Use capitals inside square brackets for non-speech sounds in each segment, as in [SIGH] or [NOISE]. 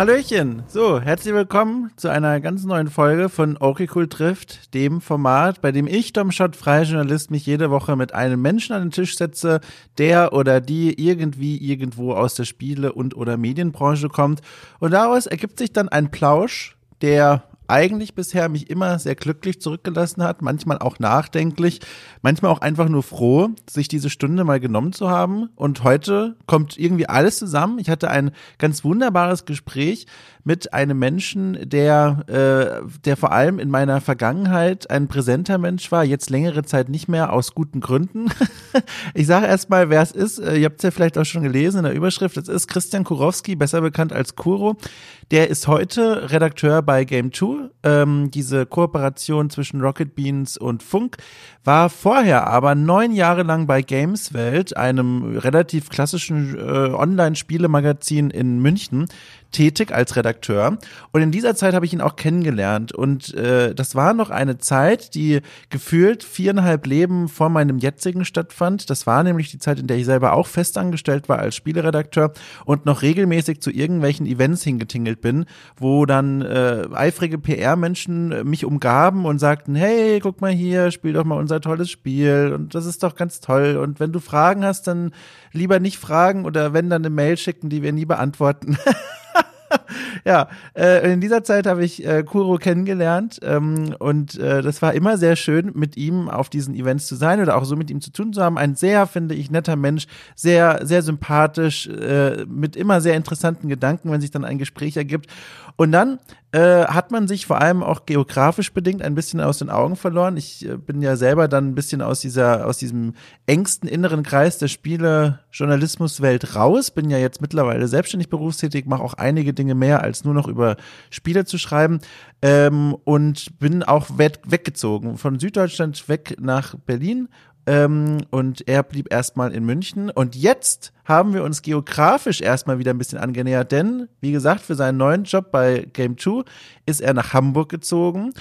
Hallöchen. So, herzlich willkommen zu einer ganz neuen Folge von Okay Cool trifft, dem Format, bei dem ich, Dom Schott, freier Journalist, mich jede Woche mit einem Menschen an den Tisch setze, der oder die irgendwie irgendwo aus der Spiele- und oder Medienbranche kommt. Und daraus ergibt sich dann ein Plausch, der eigentlich bisher mich immer sehr glücklich zurückgelassen hat, manchmal auch nachdenklich, manchmal auch einfach nur froh, sich diese Stunde mal genommen zu haben. Und heute kommt irgendwie alles zusammen. Ich hatte ein ganz wunderbares Gespräch mit einem Menschen, der, äh, der vor allem in meiner Vergangenheit ein präsenter Mensch war, jetzt längere Zeit nicht mehr aus guten Gründen. [LAUGHS] ich sage erstmal, wer es ist. Äh, ihr habt es ja vielleicht auch schon gelesen in der Überschrift. Es ist Christian Kurowski, besser bekannt als Kuro. Der ist heute Redakteur bei Game 2. Ähm, diese Kooperation zwischen Rocket Beans und Funk war vorher aber neun Jahre lang bei Gameswelt, einem relativ klassischen äh, Online-Spielemagazin in München tätig als Redakteur. Und in dieser Zeit habe ich ihn auch kennengelernt. Und äh, das war noch eine Zeit, die gefühlt viereinhalb Leben vor meinem jetzigen stattfand. Das war nämlich die Zeit, in der ich selber auch festangestellt war als Spieleredakteur und noch regelmäßig zu irgendwelchen Events hingetingelt bin, wo dann äh, eifrige PR-Menschen mich umgaben und sagten, hey, guck mal hier, spiel doch mal unser tolles Spiel und das ist doch ganz toll. Und wenn du Fragen hast, dann lieber nicht fragen oder wenn dann eine Mail schicken, die wir nie beantworten. [LAUGHS] [LAUGHS] ja, äh, in dieser Zeit habe ich äh, Kuro kennengelernt ähm, und äh, das war immer sehr schön, mit ihm auf diesen Events zu sein oder auch so mit ihm zu tun zu haben. Ein sehr, finde ich, netter Mensch, sehr, sehr sympathisch, äh, mit immer sehr interessanten Gedanken, wenn sich dann ein Gespräch ergibt. Und dann äh, hat man sich vor allem auch geografisch bedingt ein bisschen aus den Augen verloren. Ich äh, bin ja selber dann ein bisschen aus dieser, aus diesem engsten inneren Kreis der Spiele-Journalismuswelt raus. Bin ja jetzt mittlerweile selbstständig berufstätig, mache auch einige Dinge mehr, als nur noch über Spiele zu schreiben. Ähm, und bin auch weggezogen von Süddeutschland weg nach Berlin ähm, und er blieb erstmal in München. Und jetzt haben wir uns geografisch erstmal wieder ein bisschen angenähert, denn, wie gesagt, für seinen neuen Job bei Game 2 ist er nach Hamburg gezogen.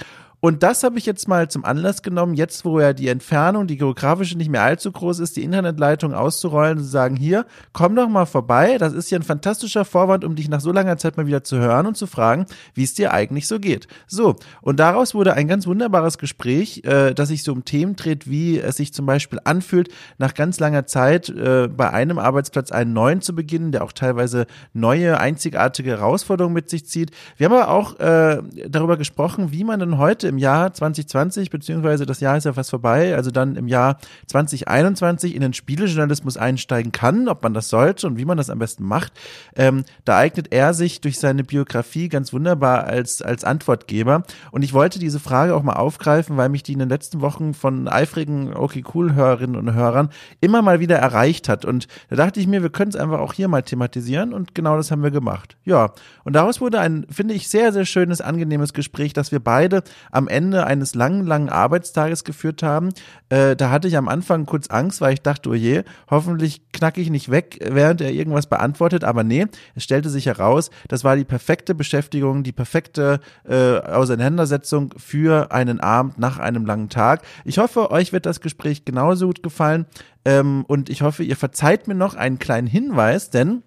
Und das habe ich jetzt mal zum Anlass genommen, jetzt wo ja die Entfernung, die geografische nicht mehr allzu groß ist, die Internetleitung auszurollen und zu sagen, hier, komm doch mal vorbei. Das ist hier ein fantastischer Vorwand, um dich nach so langer Zeit mal wieder zu hören und zu fragen, wie es dir eigentlich so geht. So, und daraus wurde ein ganz wunderbares Gespräch, äh, das sich so um Themen dreht, wie es sich zum Beispiel anfühlt, nach ganz langer Zeit äh, bei einem Arbeitsplatz einen neuen zu beginnen, der auch teilweise neue, einzigartige Herausforderungen mit sich zieht. Wir haben aber auch äh, darüber gesprochen, wie man denn heute im Jahr 2020, beziehungsweise das Jahr ist ja fast vorbei, also dann im Jahr 2021 in den Spielejournalismus einsteigen kann, ob man das sollte und wie man das am besten macht. Ähm, da eignet er sich durch seine Biografie ganz wunderbar als, als Antwortgeber. Und ich wollte diese Frage auch mal aufgreifen, weil mich die in den letzten Wochen von eifrigen Okay Cool Hörerinnen und Hörern immer mal wieder erreicht hat. Und da dachte ich mir, wir können es einfach auch hier mal thematisieren und genau das haben wir gemacht. Ja, und daraus wurde ein, finde ich, sehr, sehr schönes, angenehmes Gespräch, dass wir beide am Ende eines langen, langen Arbeitstages geführt haben. Äh, da hatte ich am Anfang kurz Angst, weil ich dachte, oh je, hoffentlich knacke ich nicht weg, während er irgendwas beantwortet. Aber nee, es stellte sich heraus, das war die perfekte Beschäftigung, die perfekte äh, Auseinandersetzung für einen Abend nach einem langen Tag. Ich hoffe, euch wird das Gespräch genauso gut gefallen. Ähm, und ich hoffe, ihr verzeiht mir noch einen kleinen Hinweis, denn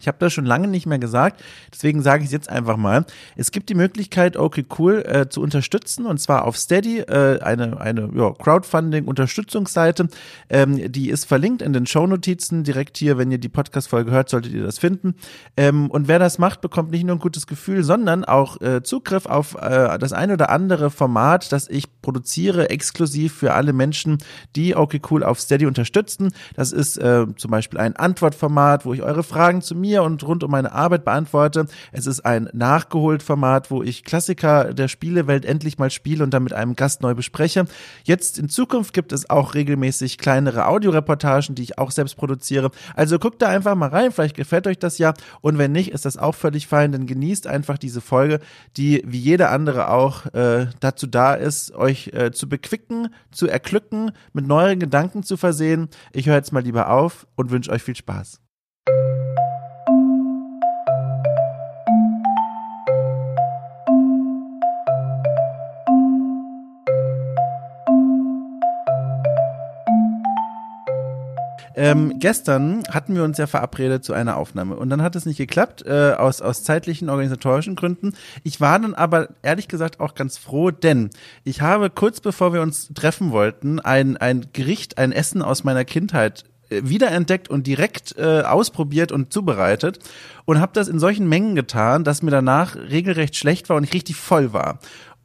ich habe das schon lange nicht mehr gesagt, deswegen sage ich es jetzt einfach mal. Es gibt die Möglichkeit, okay cool äh, zu unterstützen und zwar auf Steady, äh, eine, eine ja, Crowdfunding-Unterstützungsseite. Ähm, die ist verlinkt in den Shownotizen. Direkt hier, wenn ihr die Podcast-Folge hört, solltet ihr das finden. Ähm, und wer das macht, bekommt nicht nur ein gutes Gefühl, sondern auch äh, Zugriff auf äh, das ein oder andere Format, das ich produziere, exklusiv für alle Menschen, die okay cool auf Steady unterstützen. Das ist äh, zum Beispiel ein Antwortformat, wo ich eure Fragen zu mir mir und rund um meine Arbeit beantworte. Es ist ein nachgeholt Format, wo ich Klassiker der Spielewelt endlich mal spiele und dann mit einem Gast neu bespreche. Jetzt in Zukunft gibt es auch regelmäßig kleinere Audioreportagen, die ich auch selbst produziere. Also guckt da einfach mal rein, vielleicht gefällt euch das ja und wenn nicht, ist das auch völlig fein, dann genießt einfach diese Folge, die wie jede andere auch äh, dazu da ist, euch äh, zu bequicken, zu erglücken, mit neuen Gedanken zu versehen. Ich höre jetzt mal lieber auf und wünsche euch viel Spaß. Ähm, gestern hatten wir uns ja verabredet zu einer Aufnahme und dann hat es nicht geklappt, äh, aus, aus zeitlichen, organisatorischen Gründen. Ich war dann aber ehrlich gesagt auch ganz froh, denn ich habe kurz bevor wir uns treffen wollten, ein, ein Gericht, ein Essen aus meiner Kindheit äh, wiederentdeckt und direkt äh, ausprobiert und zubereitet und habe das in solchen Mengen getan, dass mir danach regelrecht schlecht war und ich richtig voll war.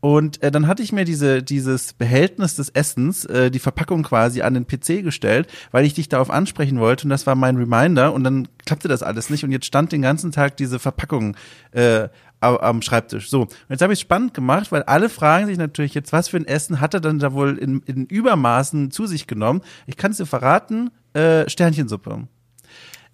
Und äh, dann hatte ich mir diese, dieses Behältnis des Essens, äh, die Verpackung quasi an den PC gestellt, weil ich dich darauf ansprechen wollte und das war mein Reminder und dann klappte das alles nicht und jetzt stand den ganzen Tag diese Verpackung äh, am Schreibtisch. So, und jetzt habe ich es spannend gemacht, weil alle fragen sich natürlich jetzt, was für ein Essen hat er dann da wohl in, in Übermaßen zu sich genommen? Ich kann es dir verraten, äh, Sternchensuppe.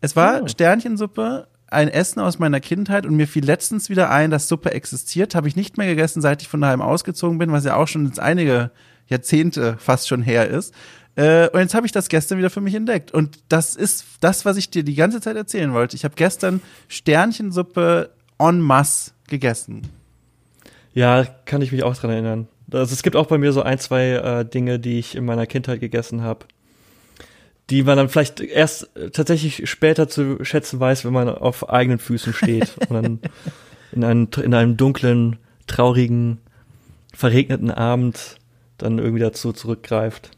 Es war oh. Sternchensuppe ein Essen aus meiner Kindheit und mir fiel letztens wieder ein, dass Suppe existiert. Habe ich nicht mehr gegessen, seit ich von daheim ausgezogen bin, was ja auch schon jetzt einige Jahrzehnte fast schon her ist. Äh, und jetzt habe ich das gestern wieder für mich entdeckt. Und das ist das, was ich dir die ganze Zeit erzählen wollte. Ich habe gestern Sternchensuppe en masse gegessen. Ja, kann ich mich auch dran erinnern. Also es gibt auch bei mir so ein, zwei äh, Dinge, die ich in meiner Kindheit gegessen habe die man dann vielleicht erst tatsächlich später zu schätzen weiß, wenn man auf eigenen Füßen steht [LAUGHS] und dann in einem, in einem dunklen, traurigen, verregneten Abend dann irgendwie dazu zurückgreift.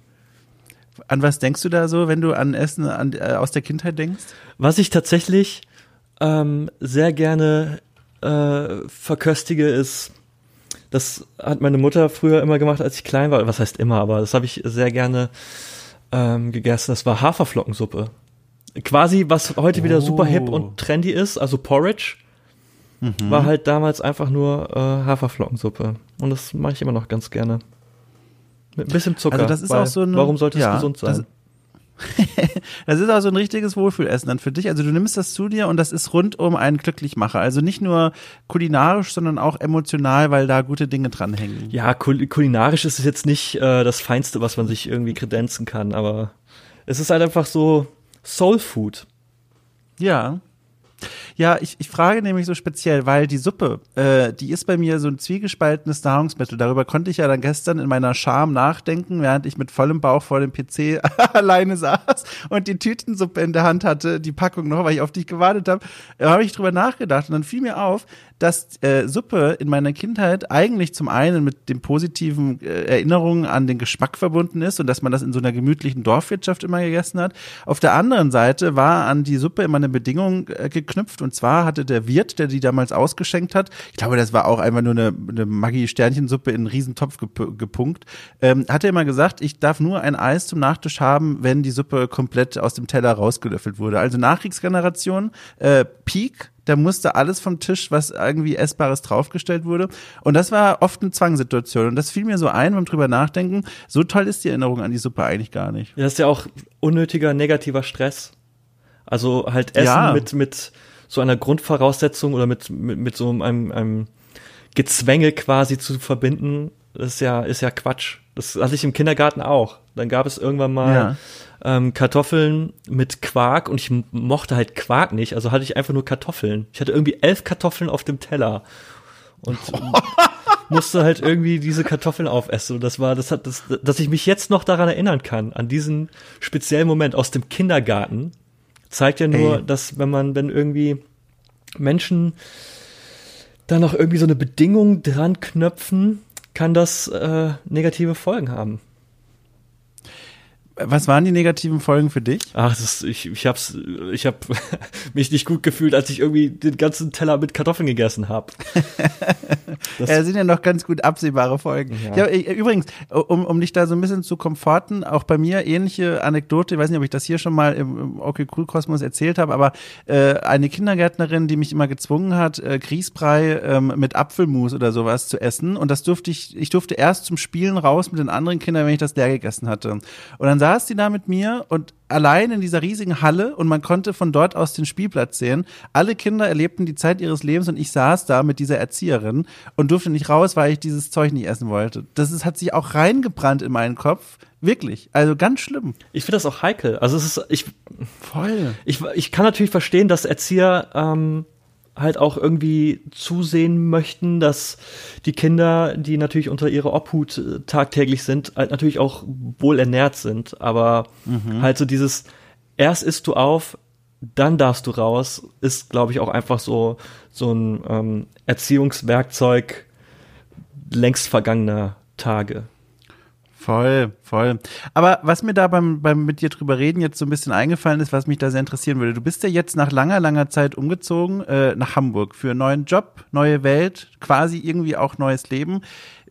An was denkst du da so, wenn du an Essen an, äh, aus der Kindheit denkst? Was ich tatsächlich ähm, sehr gerne äh, verköstige, ist, das hat meine Mutter früher immer gemacht, als ich klein war. Was heißt immer, aber das habe ich sehr gerne ähm, gegessen. Das war Haferflockensuppe. Quasi, was heute oh. wieder super hip und trendy ist, also Porridge, mhm. war halt damals einfach nur äh, Haferflockensuppe. Und das mache ich immer noch ganz gerne. Mit ein bisschen Zucker. Also das ist auch so eine, warum sollte es ja, gesund sein? [LAUGHS] das ist also ein richtiges Wohlfühlessen dann für dich. Also du nimmst das zu dir und das ist rundum ein Glücklichmacher. Also nicht nur kulinarisch, sondern auch emotional, weil da gute Dinge dranhängen. Ja, kul kulinarisch ist es jetzt nicht äh, das Feinste, was man sich irgendwie kredenzen kann, aber es ist halt einfach so Soul Food. Ja. Ja, ich, ich frage nämlich so speziell, weil die Suppe, äh, die ist bei mir so ein zwiegespaltenes Nahrungsmittel. Darüber konnte ich ja dann gestern in meiner Scham nachdenken, während ich mit vollem Bauch vor dem PC [LAUGHS] alleine saß und die Tütensuppe in der Hand hatte, die Packung noch, weil ich auf dich gewartet habe. Da habe ich drüber nachgedacht und dann fiel mir auf, dass äh, Suppe in meiner Kindheit eigentlich zum einen mit den positiven äh, Erinnerungen an den Geschmack verbunden ist und dass man das in so einer gemütlichen Dorfwirtschaft immer gegessen hat. Auf der anderen Seite war an die Suppe immer eine Bedingung äh, geknüpft und zwar hatte der Wirt, der die damals ausgeschenkt hat, ich glaube, das war auch einfach nur eine, eine Maggi-Sternchensuppe in einen Riesentopf gep gepunkt, ähm, hat er immer gesagt, ich darf nur ein Eis zum Nachtisch haben, wenn die Suppe komplett aus dem Teller rausgelöffelt wurde. Also Nachkriegsgeneration, äh, Peak, da musste alles vom Tisch, was irgendwie Essbares draufgestellt wurde. Und das war oft eine Zwangssituation. Und das fiel mir so ein beim drüber nachdenken. So toll ist die Erinnerung an die Suppe eigentlich gar nicht. Ja, das ist ja auch unnötiger negativer Stress. Also halt Essen ja. mit, mit so einer Grundvoraussetzung oder mit, mit, mit so einem, einem Gezwänge quasi zu verbinden, das ist ja, ist ja Quatsch. Das hatte ich im Kindergarten auch. Dann gab es irgendwann mal ja. ähm, Kartoffeln mit Quark und ich mochte halt Quark nicht, also hatte ich einfach nur Kartoffeln. Ich hatte irgendwie elf Kartoffeln auf dem Teller und [LAUGHS] musste halt irgendwie diese Kartoffeln aufessen. Und das war, das hat, das, dass ich mich jetzt noch daran erinnern kann, an diesen speziellen Moment aus dem Kindergarten, zeigt ja nur, Ey. dass wenn man, wenn irgendwie Menschen da noch irgendwie so eine Bedingung dran knöpfen, kann das äh, negative Folgen haben. Was waren die negativen Folgen für dich? Ach, das ich, ich hab's, ich hab [LAUGHS] mich nicht gut gefühlt, als ich irgendwie den ganzen Teller mit Kartoffeln gegessen habe. [LAUGHS] Das ja, sind ja noch ganz gut absehbare Folgen. Ja. ja. übrigens, um, um dich da so ein bisschen zu komforten, auch bei mir ähnliche Anekdote, ich weiß nicht, ob ich das hier schon mal im, im Okay Cool Kosmos erzählt habe, aber äh, eine Kindergärtnerin, die mich immer gezwungen hat, äh, Grießbrei ähm, mit Apfelmus oder sowas zu essen. Und das durfte ich, ich durfte erst zum Spielen raus mit den anderen Kindern, wenn ich das leer gegessen hatte. Und dann saß die da mit mir und allein in dieser riesigen Halle und man konnte von dort aus den Spielplatz sehen. Alle Kinder erlebten die Zeit ihres Lebens und ich saß da mit dieser Erzieherin und durfte nicht raus, weil ich dieses Zeug nicht essen wollte. Das ist, hat sich auch reingebrannt in meinen Kopf. Wirklich. Also ganz schlimm. Ich finde das auch heikel. Also es ist, ich, voll. Ich, ich kann natürlich verstehen, dass Erzieher, ähm, halt auch irgendwie zusehen möchten, dass die Kinder, die natürlich unter ihrer Obhut äh, tagtäglich sind, halt natürlich auch wohl ernährt sind. Aber mhm. halt so dieses erst isst du auf, dann darfst du raus, ist, glaube ich, auch einfach so, so ein ähm, Erziehungswerkzeug längst vergangener Tage. Voll, voll. Aber was mir da beim, beim mit dir drüber reden jetzt so ein bisschen eingefallen ist, was mich da sehr interessieren würde. Du bist ja jetzt nach langer, langer Zeit umgezogen äh, nach Hamburg für einen neuen Job, neue Welt, quasi irgendwie auch neues Leben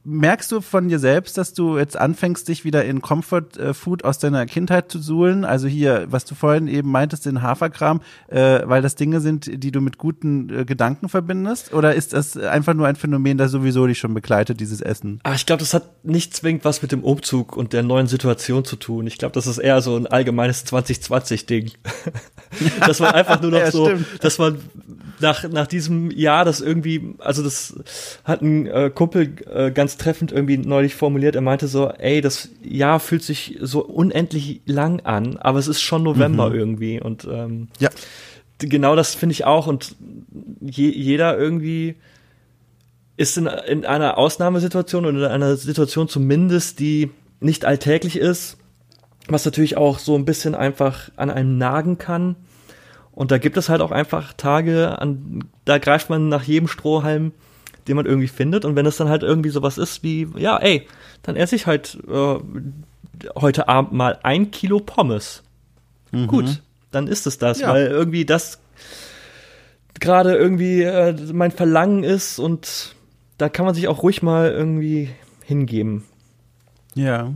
merkst du von dir selbst, dass du jetzt anfängst, dich wieder in Comfort äh, Food aus deiner Kindheit zu suhlen? Also hier, was du vorhin eben meintest, den Haferkram, äh, weil das Dinge sind, die du mit guten äh, Gedanken verbindest? Oder ist das einfach nur ein Phänomen, das sowieso dich schon begleitet, dieses Essen? Ah, ich glaube, das hat nicht zwingend was mit dem Umzug und der neuen Situation zu tun. Ich glaube, das ist eher so ein allgemeines 2020-Ding. [LAUGHS] [LAUGHS] dass man einfach nur noch ja, so, dass man nach, nach diesem Jahr, das irgendwie, also das hat ein äh, Kumpel äh, ganz treffend irgendwie neulich formuliert. Er meinte so, ey, das Jahr fühlt sich so unendlich lang an, aber es ist schon November mhm. irgendwie. Und ähm, ja. genau das finde ich auch. Und je, jeder irgendwie ist in, in einer Ausnahmesituation oder in einer Situation zumindest, die nicht alltäglich ist, was natürlich auch so ein bisschen einfach an einem nagen kann. Und da gibt es halt auch einfach Tage, an, da greift man nach jedem Strohhalm, den man irgendwie findet. Und wenn es dann halt irgendwie sowas ist wie, ja, ey, dann esse ich halt äh, heute Abend mal ein Kilo Pommes. Mhm. Gut, dann ist es das, ja. weil irgendwie das gerade irgendwie äh, mein Verlangen ist und da kann man sich auch ruhig mal irgendwie hingeben. Ja.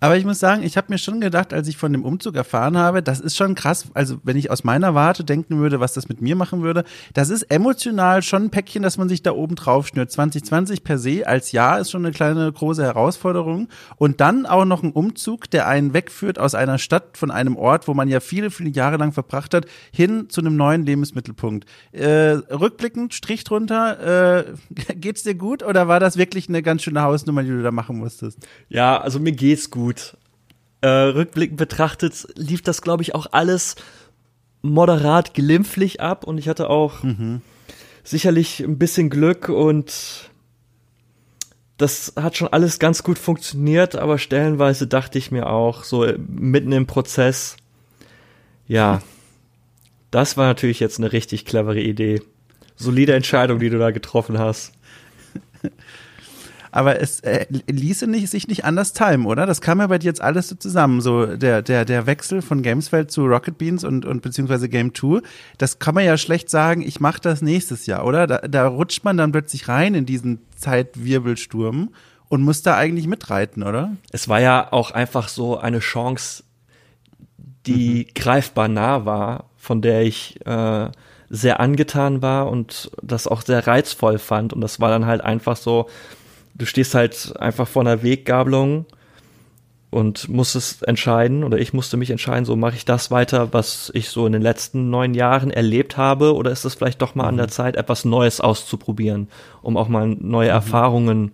Aber ich muss sagen, ich habe mir schon gedacht, als ich von dem Umzug erfahren habe, das ist schon krass. Also wenn ich aus meiner Warte denken würde, was das mit mir machen würde, das ist emotional schon ein Päckchen, das man sich da oben drauf schnürt. 2020 per se als Jahr ist schon eine kleine große Herausforderung. Und dann auch noch ein Umzug, der einen wegführt aus einer Stadt, von einem Ort, wo man ja viele, viele Jahre lang verbracht hat, hin zu einem neuen Lebensmittelpunkt. Äh, rückblickend, Strich drunter, äh, [LAUGHS] geht's dir gut oder war das wirklich eine ganz schöne Hausnummer, die du da machen musstest? Ja, also mir geht's gut gut. Äh, rückblickend betrachtet lief das, glaube ich, auch alles moderat glimpflich ab und ich hatte auch mhm. sicherlich ein bisschen Glück und das hat schon alles ganz gut funktioniert, aber stellenweise dachte ich mir auch so mitten im Prozess, ja, das war natürlich jetzt eine richtig clevere Idee. Solide Entscheidung, die du da getroffen hast. [LAUGHS] aber es äh, ließe nicht, sich nicht anders timen, oder? Das kam ja bei dir jetzt alles so zusammen, so der, der, der Wechsel von Gamesfeld zu Rocket Beans und, und beziehungsweise Game 2. Das kann man ja schlecht sagen, ich mache das nächstes Jahr, oder? Da, da rutscht man dann plötzlich rein in diesen Zeitwirbelsturm und muss da eigentlich mitreiten, oder? Es war ja auch einfach so eine Chance, die mhm. greifbar nah war, von der ich äh, sehr angetan war und das auch sehr reizvoll fand. Und das war dann halt einfach so, du stehst halt einfach vor einer Weggabelung und musstest entscheiden, oder ich musste mich entscheiden, so mache ich das weiter, was ich so in den letzten neun Jahren erlebt habe, oder ist es vielleicht doch mal mhm. an der mhm. Zeit, etwas Neues auszuprobieren, um auch mal neue mhm. Erfahrungen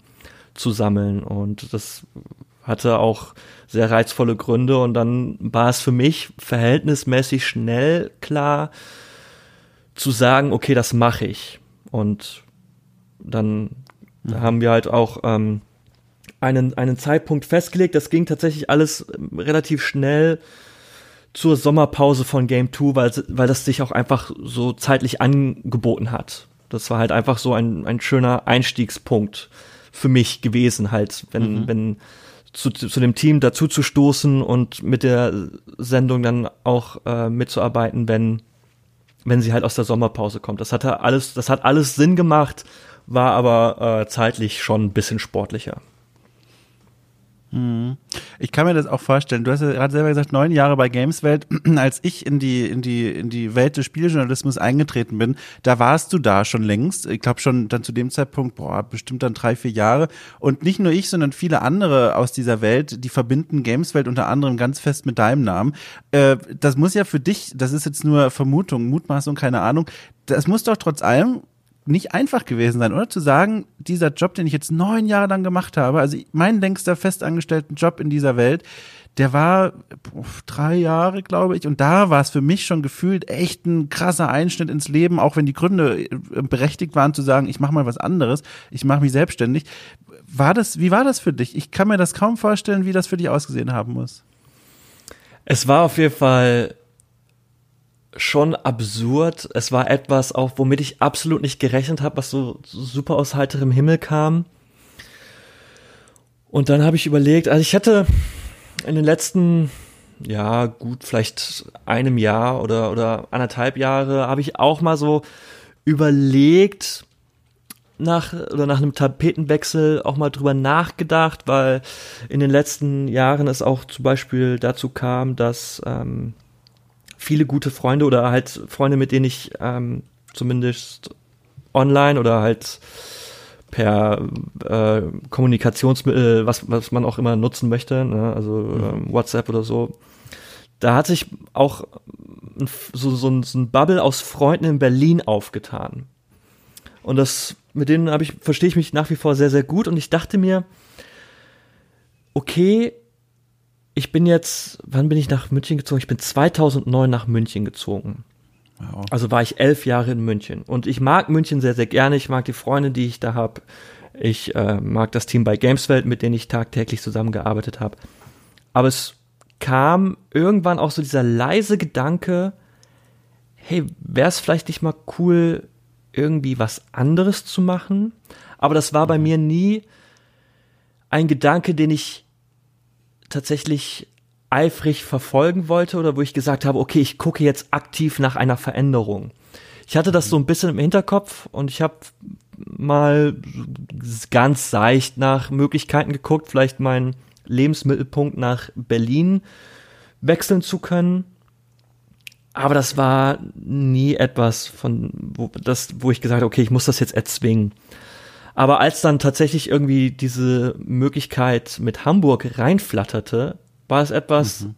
zu sammeln. Und das hatte auch sehr reizvolle Gründe und dann war es für mich verhältnismäßig schnell klar zu sagen, okay, das mache ich. Und dann da haben wir halt auch ähm, einen, einen Zeitpunkt festgelegt. Das ging tatsächlich alles ähm, relativ schnell zur Sommerpause von Game 2, weil, weil das sich auch einfach so zeitlich angeboten hat. Das war halt einfach so ein, ein schöner Einstiegspunkt für mich gewesen, halt, wenn, mhm. wenn zu, zu dem Team dazu zu stoßen und mit der Sendung dann auch äh, mitzuarbeiten, wenn, wenn sie halt aus der Sommerpause kommt. Das hatte alles, das hat alles Sinn gemacht war aber äh, zeitlich schon ein bisschen sportlicher. Mhm. Ich kann mir das auch vorstellen. Du hast ja gerade selber gesagt, neun Jahre bei Gameswelt. [CLEARS THROAT] Als ich in die, in die, in die Welt des Spieljournalismus eingetreten bin, da warst du da schon längst. Ich glaube schon dann zu dem Zeitpunkt, boah, bestimmt dann drei, vier Jahre. Und nicht nur ich, sondern viele andere aus dieser Welt, die verbinden Gameswelt unter anderem ganz fest mit deinem Namen. Äh, das muss ja für dich, das ist jetzt nur Vermutung, Mutmaßung, keine Ahnung. Das muss doch trotz allem nicht einfach gewesen sein, oder? Zu sagen, dieser Job, den ich jetzt neun Jahre lang gemacht habe, also mein längster festangestellten Job in dieser Welt, der war drei Jahre, glaube ich, und da war es für mich schon gefühlt echt ein krasser Einschnitt ins Leben, auch wenn die Gründe äh, berechtigt waren zu sagen, ich mache mal was anderes, ich mache mich selbstständig. War das, wie war das für dich? Ich kann mir das kaum vorstellen, wie das für dich ausgesehen haben muss. Es war auf jeden Fall schon absurd. Es war etwas auch, womit ich absolut nicht gerechnet habe, was so, so super aus heiterem Himmel kam. Und dann habe ich überlegt, also ich hatte in den letzten, ja, gut, vielleicht einem Jahr oder, oder anderthalb Jahre, habe ich auch mal so überlegt, nach oder nach einem Tapetenwechsel auch mal drüber nachgedacht, weil in den letzten Jahren es auch zum Beispiel dazu kam, dass ähm, viele gute Freunde oder halt Freunde, mit denen ich ähm, zumindest online oder halt per äh, Kommunikationsmittel, was, was man auch immer nutzen möchte, ne? also mhm. ähm, WhatsApp oder so, da hat sich auch so, so, ein, so ein Bubble aus Freunden in Berlin aufgetan. Und das, mit denen habe ich, verstehe ich mich nach wie vor sehr, sehr gut. Und ich dachte mir, okay, ich bin jetzt, wann bin ich nach München gezogen? Ich bin 2009 nach München gezogen. Wow. Also war ich elf Jahre in München. Und ich mag München sehr, sehr gerne. Ich mag die Freunde, die ich da habe. Ich äh, mag das Team bei Gameswelt, mit denen ich tagtäglich zusammengearbeitet habe. Aber es kam irgendwann auch so dieser leise Gedanke, hey, wäre es vielleicht nicht mal cool, irgendwie was anderes zu machen? Aber das war bei mhm. mir nie ein Gedanke, den ich tatsächlich eifrig verfolgen wollte oder wo ich gesagt habe, okay, ich gucke jetzt aktiv nach einer Veränderung. Ich hatte das so ein bisschen im Hinterkopf und ich habe mal ganz seicht nach Möglichkeiten geguckt, vielleicht meinen Lebensmittelpunkt nach Berlin wechseln zu können. Aber das war nie etwas von, wo, das, wo ich gesagt habe, okay, ich muss das jetzt erzwingen. Aber als dann tatsächlich irgendwie diese Möglichkeit mit Hamburg reinflatterte, war es etwas, mhm.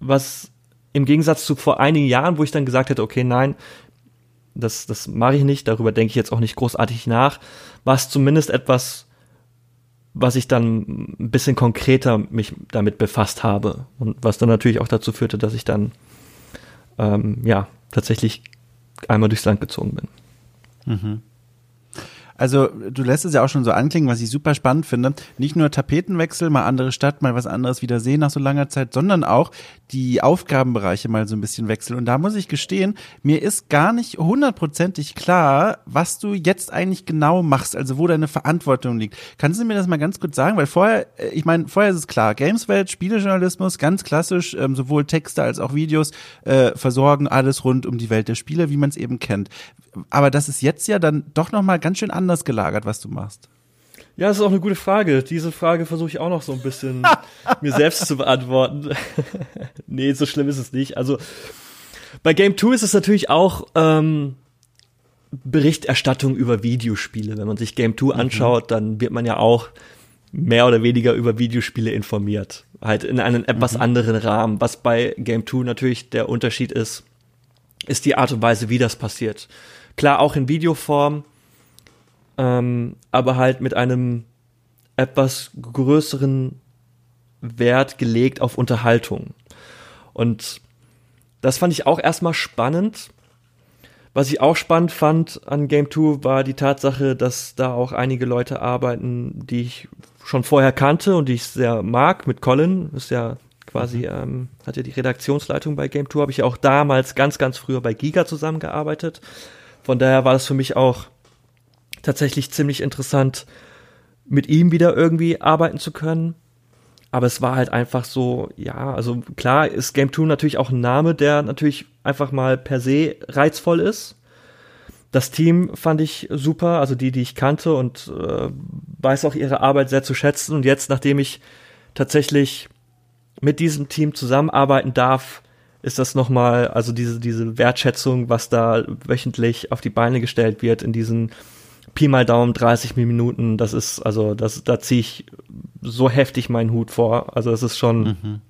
was im Gegensatz zu vor einigen Jahren, wo ich dann gesagt hätte, okay, nein, das, das mache ich nicht, darüber denke ich jetzt auch nicht großartig nach, war es zumindest etwas, was ich dann ein bisschen konkreter mich damit befasst habe und was dann natürlich auch dazu führte, dass ich dann ähm, ja tatsächlich einmal durchs Land gezogen bin. Mhm. Also du lässt es ja auch schon so anklingen, was ich super spannend finde. Nicht nur Tapetenwechsel, mal andere Stadt, mal was anderes wieder sehen nach so langer Zeit, sondern auch die Aufgabenbereiche mal so ein bisschen wechseln. Und da muss ich gestehen, mir ist gar nicht hundertprozentig klar, was du jetzt eigentlich genau machst, also wo deine Verantwortung liegt. Kannst du mir das mal ganz kurz sagen? Weil vorher, äh, ich meine, vorher ist es klar, Gameswelt, Spielejournalismus, ganz klassisch, ähm, sowohl Texte als auch Videos äh, versorgen alles rund um die Welt der Spiele, wie man es eben kennt. Aber das ist jetzt ja dann doch nochmal ganz schön anders gelagert, was du machst. Ja, das ist auch eine gute Frage. Diese Frage versuche ich auch noch so ein bisschen [LAUGHS] mir selbst zu beantworten. [LAUGHS] nee, so schlimm ist es nicht. Also bei Game 2 ist es natürlich auch ähm, Berichterstattung über Videospiele. Wenn man sich Game 2 mhm. anschaut, dann wird man ja auch mehr oder weniger über Videospiele informiert. Halt in einem etwas mhm. anderen Rahmen. Was bei Game 2 natürlich der Unterschied ist, ist die Art und Weise, wie das passiert. Klar, auch in Videoform, ähm, aber halt mit einem etwas größeren Wert gelegt auf Unterhaltung. Und das fand ich auch erstmal spannend. Was ich auch spannend fand an Game 2 war die Tatsache, dass da auch einige Leute arbeiten, die ich schon vorher kannte und die ich sehr mag. Mit Colin ist ja quasi, mhm. ähm, hat ja die Redaktionsleitung bei Game 2, habe ich ja auch damals ganz, ganz früher bei Giga zusammengearbeitet. Von daher war das für mich auch tatsächlich ziemlich interessant, mit ihm wieder irgendwie arbeiten zu können. Aber es war halt einfach so, ja, also klar ist Game 2 natürlich auch ein Name, der natürlich einfach mal per se reizvoll ist. Das Team fand ich super, also die, die ich kannte und äh, weiß auch ihre Arbeit sehr zu schätzen. Und jetzt, nachdem ich tatsächlich mit diesem Team zusammenarbeiten darf, ist das nochmal, also diese, diese Wertschätzung, was da wöchentlich auf die Beine gestellt wird in diesen Pi mal Daumen 30 Minuten, das ist, also das, da ziehe ich so heftig meinen Hut vor. Also es ist schon, mhm.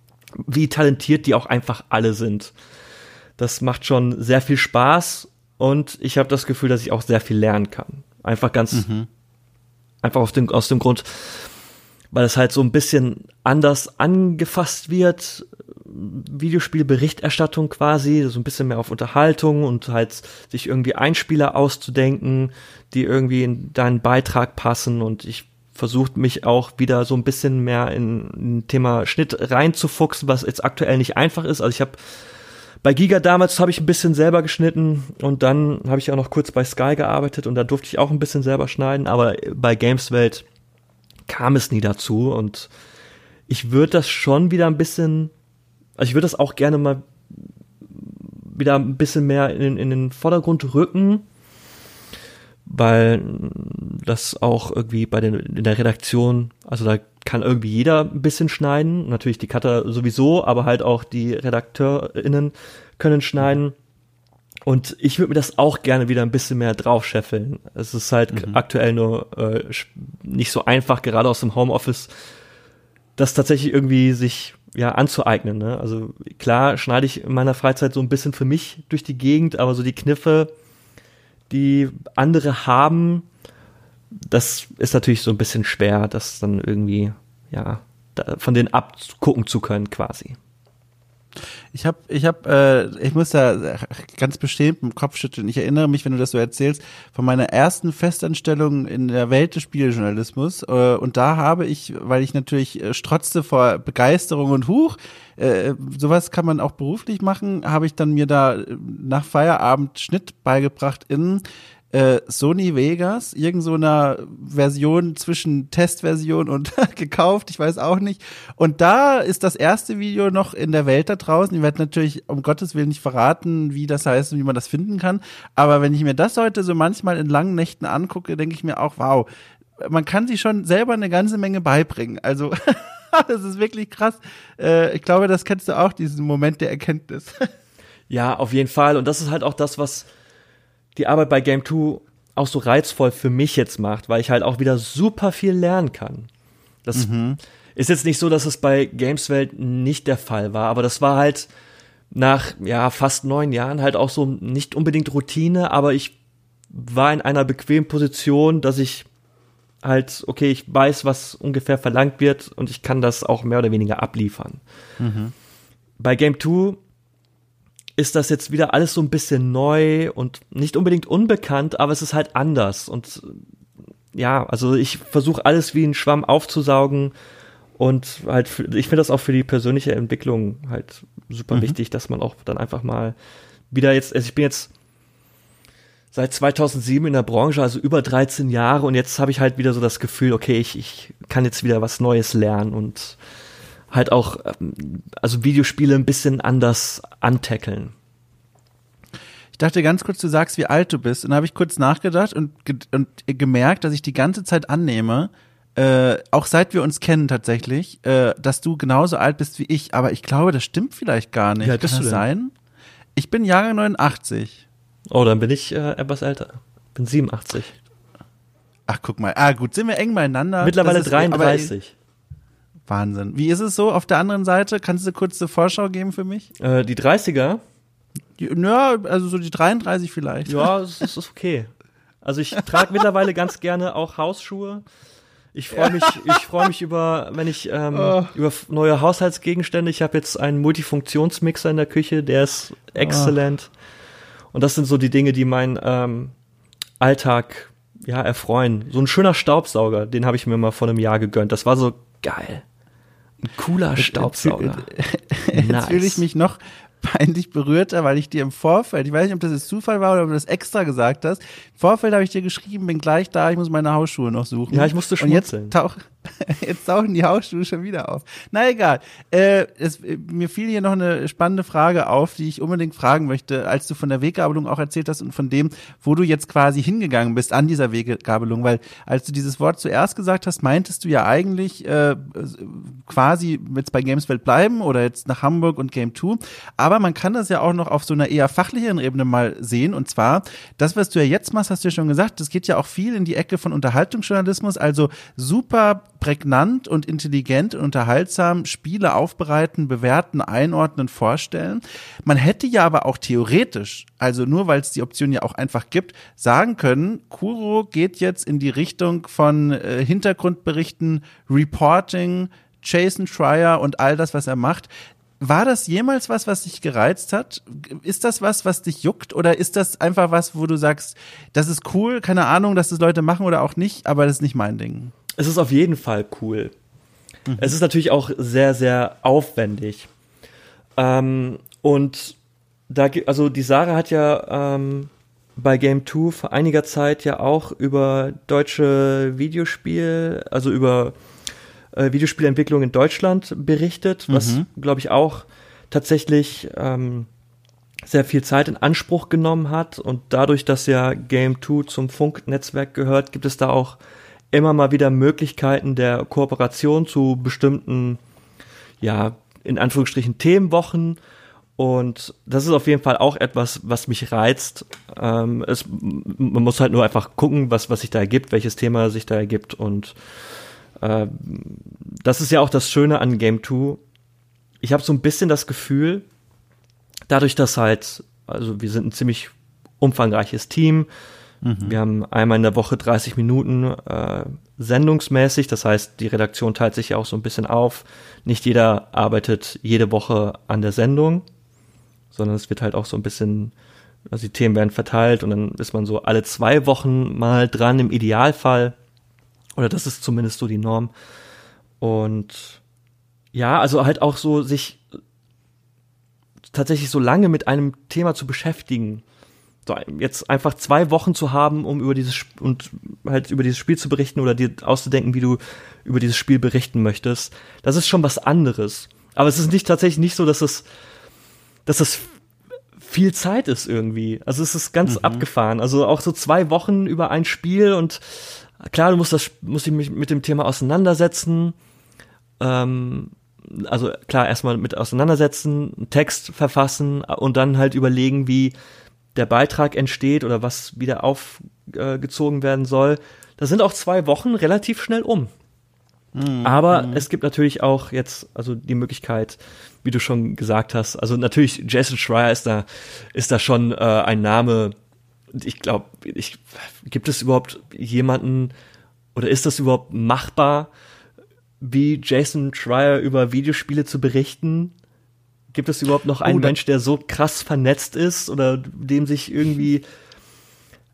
wie talentiert die auch einfach alle sind. Das macht schon sehr viel Spaß und ich habe das Gefühl, dass ich auch sehr viel lernen kann. Einfach ganz, mhm. einfach auf dem, aus dem Grund, weil es halt so ein bisschen anders angefasst wird, Videospielberichterstattung quasi, so ein bisschen mehr auf Unterhaltung und halt sich irgendwie Einspieler auszudenken, die irgendwie in deinen Beitrag passen und ich versucht mich auch wieder so ein bisschen mehr in, in Thema Schnitt reinzufuchsen, was jetzt aktuell nicht einfach ist. Also ich habe bei Giga damals habe ich ein bisschen selber geschnitten und dann habe ich auch noch kurz bei Sky gearbeitet und da durfte ich auch ein bisschen selber schneiden, aber bei Gameswelt kam es nie dazu und ich würde das schon wieder ein bisschen, also ich würde das auch gerne mal wieder ein bisschen mehr in, in den Vordergrund rücken, weil das auch irgendwie bei den in der Redaktion, also da kann irgendwie jeder ein bisschen schneiden, natürlich die Cutter sowieso, aber halt auch die RedakteurInnen können schneiden. Und ich würde mir das auch gerne wieder ein bisschen mehr drauf scheffeln. Es ist halt mhm. aktuell nur äh, nicht so einfach, gerade aus dem Homeoffice, das tatsächlich irgendwie sich ja anzueignen. Ne? Also klar schneide ich in meiner Freizeit so ein bisschen für mich durch die Gegend, aber so die Kniffe, die andere haben, das ist natürlich so ein bisschen schwer, das dann irgendwie, ja, von denen abgucken zu können quasi. Ich habe, ich habe, äh, ich muss da ganz bestimmt im Kopf schütteln. Ich erinnere mich, wenn du das so erzählst, von meiner ersten Festanstellung in der Welt des Spieljournalismus. Äh, und da habe ich, weil ich natürlich äh, strotzte vor Begeisterung und Huch, äh, sowas kann man auch beruflich machen, habe ich dann mir da äh, nach Feierabend Schnitt beigebracht in äh, Sony Vegas, irgend so einer Version zwischen Testversion und [LAUGHS] gekauft, ich weiß auch nicht. Und da ist das erste Video noch in der Welt da draußen. Ich werde natürlich um Gottes Willen nicht verraten, wie das heißt und wie man das finden kann. Aber wenn ich mir das heute so manchmal in langen Nächten angucke, denke ich mir auch, wow, man kann sich schon selber eine ganze Menge beibringen. Also [LAUGHS] das ist wirklich krass. Äh, ich glaube, das kennst du auch, diesen Moment der Erkenntnis. [LAUGHS] Ja, auf jeden Fall. Und das ist halt auch das, was die Arbeit bei Game 2 auch so reizvoll für mich jetzt macht, weil ich halt auch wieder super viel lernen kann. Das mhm. ist jetzt nicht so, dass es bei Gameswelt nicht der Fall war, aber das war halt nach ja fast neun Jahren halt auch so nicht unbedingt Routine, aber ich war in einer bequemen Position, dass ich halt, okay, ich weiß, was ungefähr verlangt wird und ich kann das auch mehr oder weniger abliefern. Mhm. Bei Game 2 ist das jetzt wieder alles so ein bisschen neu und nicht unbedingt unbekannt, aber es ist halt anders. Und ja, also ich versuche alles wie ein Schwamm aufzusaugen und halt, für, ich finde das auch für die persönliche Entwicklung halt super mhm. wichtig, dass man auch dann einfach mal wieder jetzt, also ich bin jetzt seit 2007 in der Branche, also über 13 Jahre und jetzt habe ich halt wieder so das Gefühl, okay, ich, ich kann jetzt wieder was Neues lernen und halt auch, ähm, also Videospiele ein bisschen anders antackeln. Ich dachte ganz kurz, du sagst, wie alt du bist. Und habe ich kurz nachgedacht und, ge und gemerkt, dass ich die ganze Zeit annehme, äh, auch seit wir uns kennen tatsächlich, äh, dass du genauso alt bist wie ich. Aber ich glaube, das stimmt vielleicht gar nicht. Wie alt bist Kann das sein? Ich bin Jahrgang 89. Oh, dann bin ich äh, etwas älter. Bin 87. Ach, guck mal. Ah, gut, sind wir eng beieinander. Mittlerweile ist, 33. Wahnsinn. Wie ist es so auf der anderen Seite? Kannst du kurz eine Vorschau geben für mich? Äh, die 30er? Ja, also so die 33 vielleicht. Ja, [LAUGHS] es ist okay. Also ich trage mittlerweile ganz gerne auch Hausschuhe. Ich freue mich, ich freue mich über, wenn ich ähm, oh. über neue Haushaltsgegenstände. Ich habe jetzt einen Multifunktionsmixer in der Küche, der ist exzellent. Oh. Und das sind so die Dinge, die meinen ähm, Alltag ja erfreuen. So ein schöner Staubsauger, den habe ich mir mal vor einem Jahr gegönnt. Das war so geil. Ein cooler Staubsauger. [LAUGHS] Jetzt nice. fühle ich mich noch [LAUGHS] peinlich berührter, weil ich dir im Vorfeld, ich weiß nicht, ob das jetzt Zufall war oder ob du das extra gesagt hast, im Vorfeld habe ich dir geschrieben, bin gleich da, ich muss meine Hausschuhe noch suchen. Ja, ich musste schmunzeln. Und jetzt, tauch, [LAUGHS] jetzt tauchen die Hausschuhe schon wieder auf. Na egal. Äh, es, mir fiel hier noch eine spannende Frage auf, die ich unbedingt fragen möchte, als du von der Weggabelung auch erzählt hast und von dem, wo du jetzt quasi hingegangen bist an dieser Weggabelung, weil als du dieses Wort zuerst gesagt hast, meintest du ja eigentlich äh, quasi jetzt bei Gameswelt bleiben oder jetzt nach Hamburg und Game 2, aber man kann das ja auch noch auf so einer eher fachlicheren Ebene mal sehen und zwar, das, was du ja jetzt machst, hast du ja schon gesagt, das geht ja auch viel in die Ecke von Unterhaltungsjournalismus, also super prägnant und intelligent und unterhaltsam Spiele aufbereiten, bewerten, einordnen, vorstellen. Man hätte ja aber auch theoretisch, also nur weil es die Option ja auch einfach gibt, sagen können, Kuro geht jetzt in die Richtung von äh, Hintergrundberichten, Reporting, Jason Schreier und all das, was er macht. War das jemals was, was dich gereizt hat? Ist das was, was dich juckt? Oder ist das einfach was, wo du sagst, das ist cool, keine Ahnung, dass das Leute machen oder auch nicht, aber das ist nicht mein Ding? Es ist auf jeden Fall cool. Mhm. Es ist natürlich auch sehr, sehr aufwendig. Ähm, und da, also die Sarah hat ja ähm, bei Game 2 vor einiger Zeit ja auch über deutsche Videospiel, also über äh, Videospielentwicklung in Deutschland berichtet, was, mhm. glaube ich, auch tatsächlich ähm, sehr viel Zeit in Anspruch genommen hat. Und dadurch, dass ja Game 2 zum Funknetzwerk gehört, gibt es da auch immer mal wieder Möglichkeiten der Kooperation zu bestimmten, ja, in Anführungsstrichen Themenwochen und das ist auf jeden Fall auch etwas, was mich reizt. Ähm, es, man muss halt nur einfach gucken, was, was sich da ergibt, welches Thema sich da ergibt. Und äh, das ist ja auch das Schöne an Game 2. Ich habe so ein bisschen das Gefühl, dadurch, dass halt, also wir sind ein ziemlich umfangreiches Team. Mhm. Wir haben einmal in der Woche 30 Minuten äh, sendungsmäßig. Das heißt, die Redaktion teilt sich ja auch so ein bisschen auf. Nicht jeder arbeitet jede Woche an der Sendung sondern es wird halt auch so ein bisschen, also die Themen werden verteilt und dann ist man so alle zwei Wochen mal dran im Idealfall. Oder das ist zumindest so die Norm. Und ja, also halt auch so sich tatsächlich so lange mit einem Thema zu beschäftigen. So, jetzt einfach zwei Wochen zu haben, um über dieses und halt über dieses Spiel zu berichten oder dir auszudenken, wie du über dieses Spiel berichten möchtest, das ist schon was anderes. Aber es ist nicht tatsächlich nicht so, dass es dass das viel Zeit ist irgendwie. Also es ist ganz mhm. abgefahren. Also auch so zwei Wochen über ein Spiel und klar, du musst das, musst dich mit dem Thema auseinandersetzen. Ähm, also klar, erstmal mit auseinandersetzen, einen Text verfassen und dann halt überlegen, wie der Beitrag entsteht oder was wieder aufgezogen werden soll. Da sind auch zwei Wochen relativ schnell um. Mhm. Aber mhm. es gibt natürlich auch jetzt also die Möglichkeit, wie du schon gesagt hast. Also natürlich, Jason Schreier ist da, ist da schon äh, ein Name. Ich glaube, ich, gibt es überhaupt jemanden oder ist das überhaupt machbar, wie Jason Schreier über Videospiele zu berichten? Gibt es überhaupt noch einen oh, Mensch, der so krass vernetzt ist oder dem sich irgendwie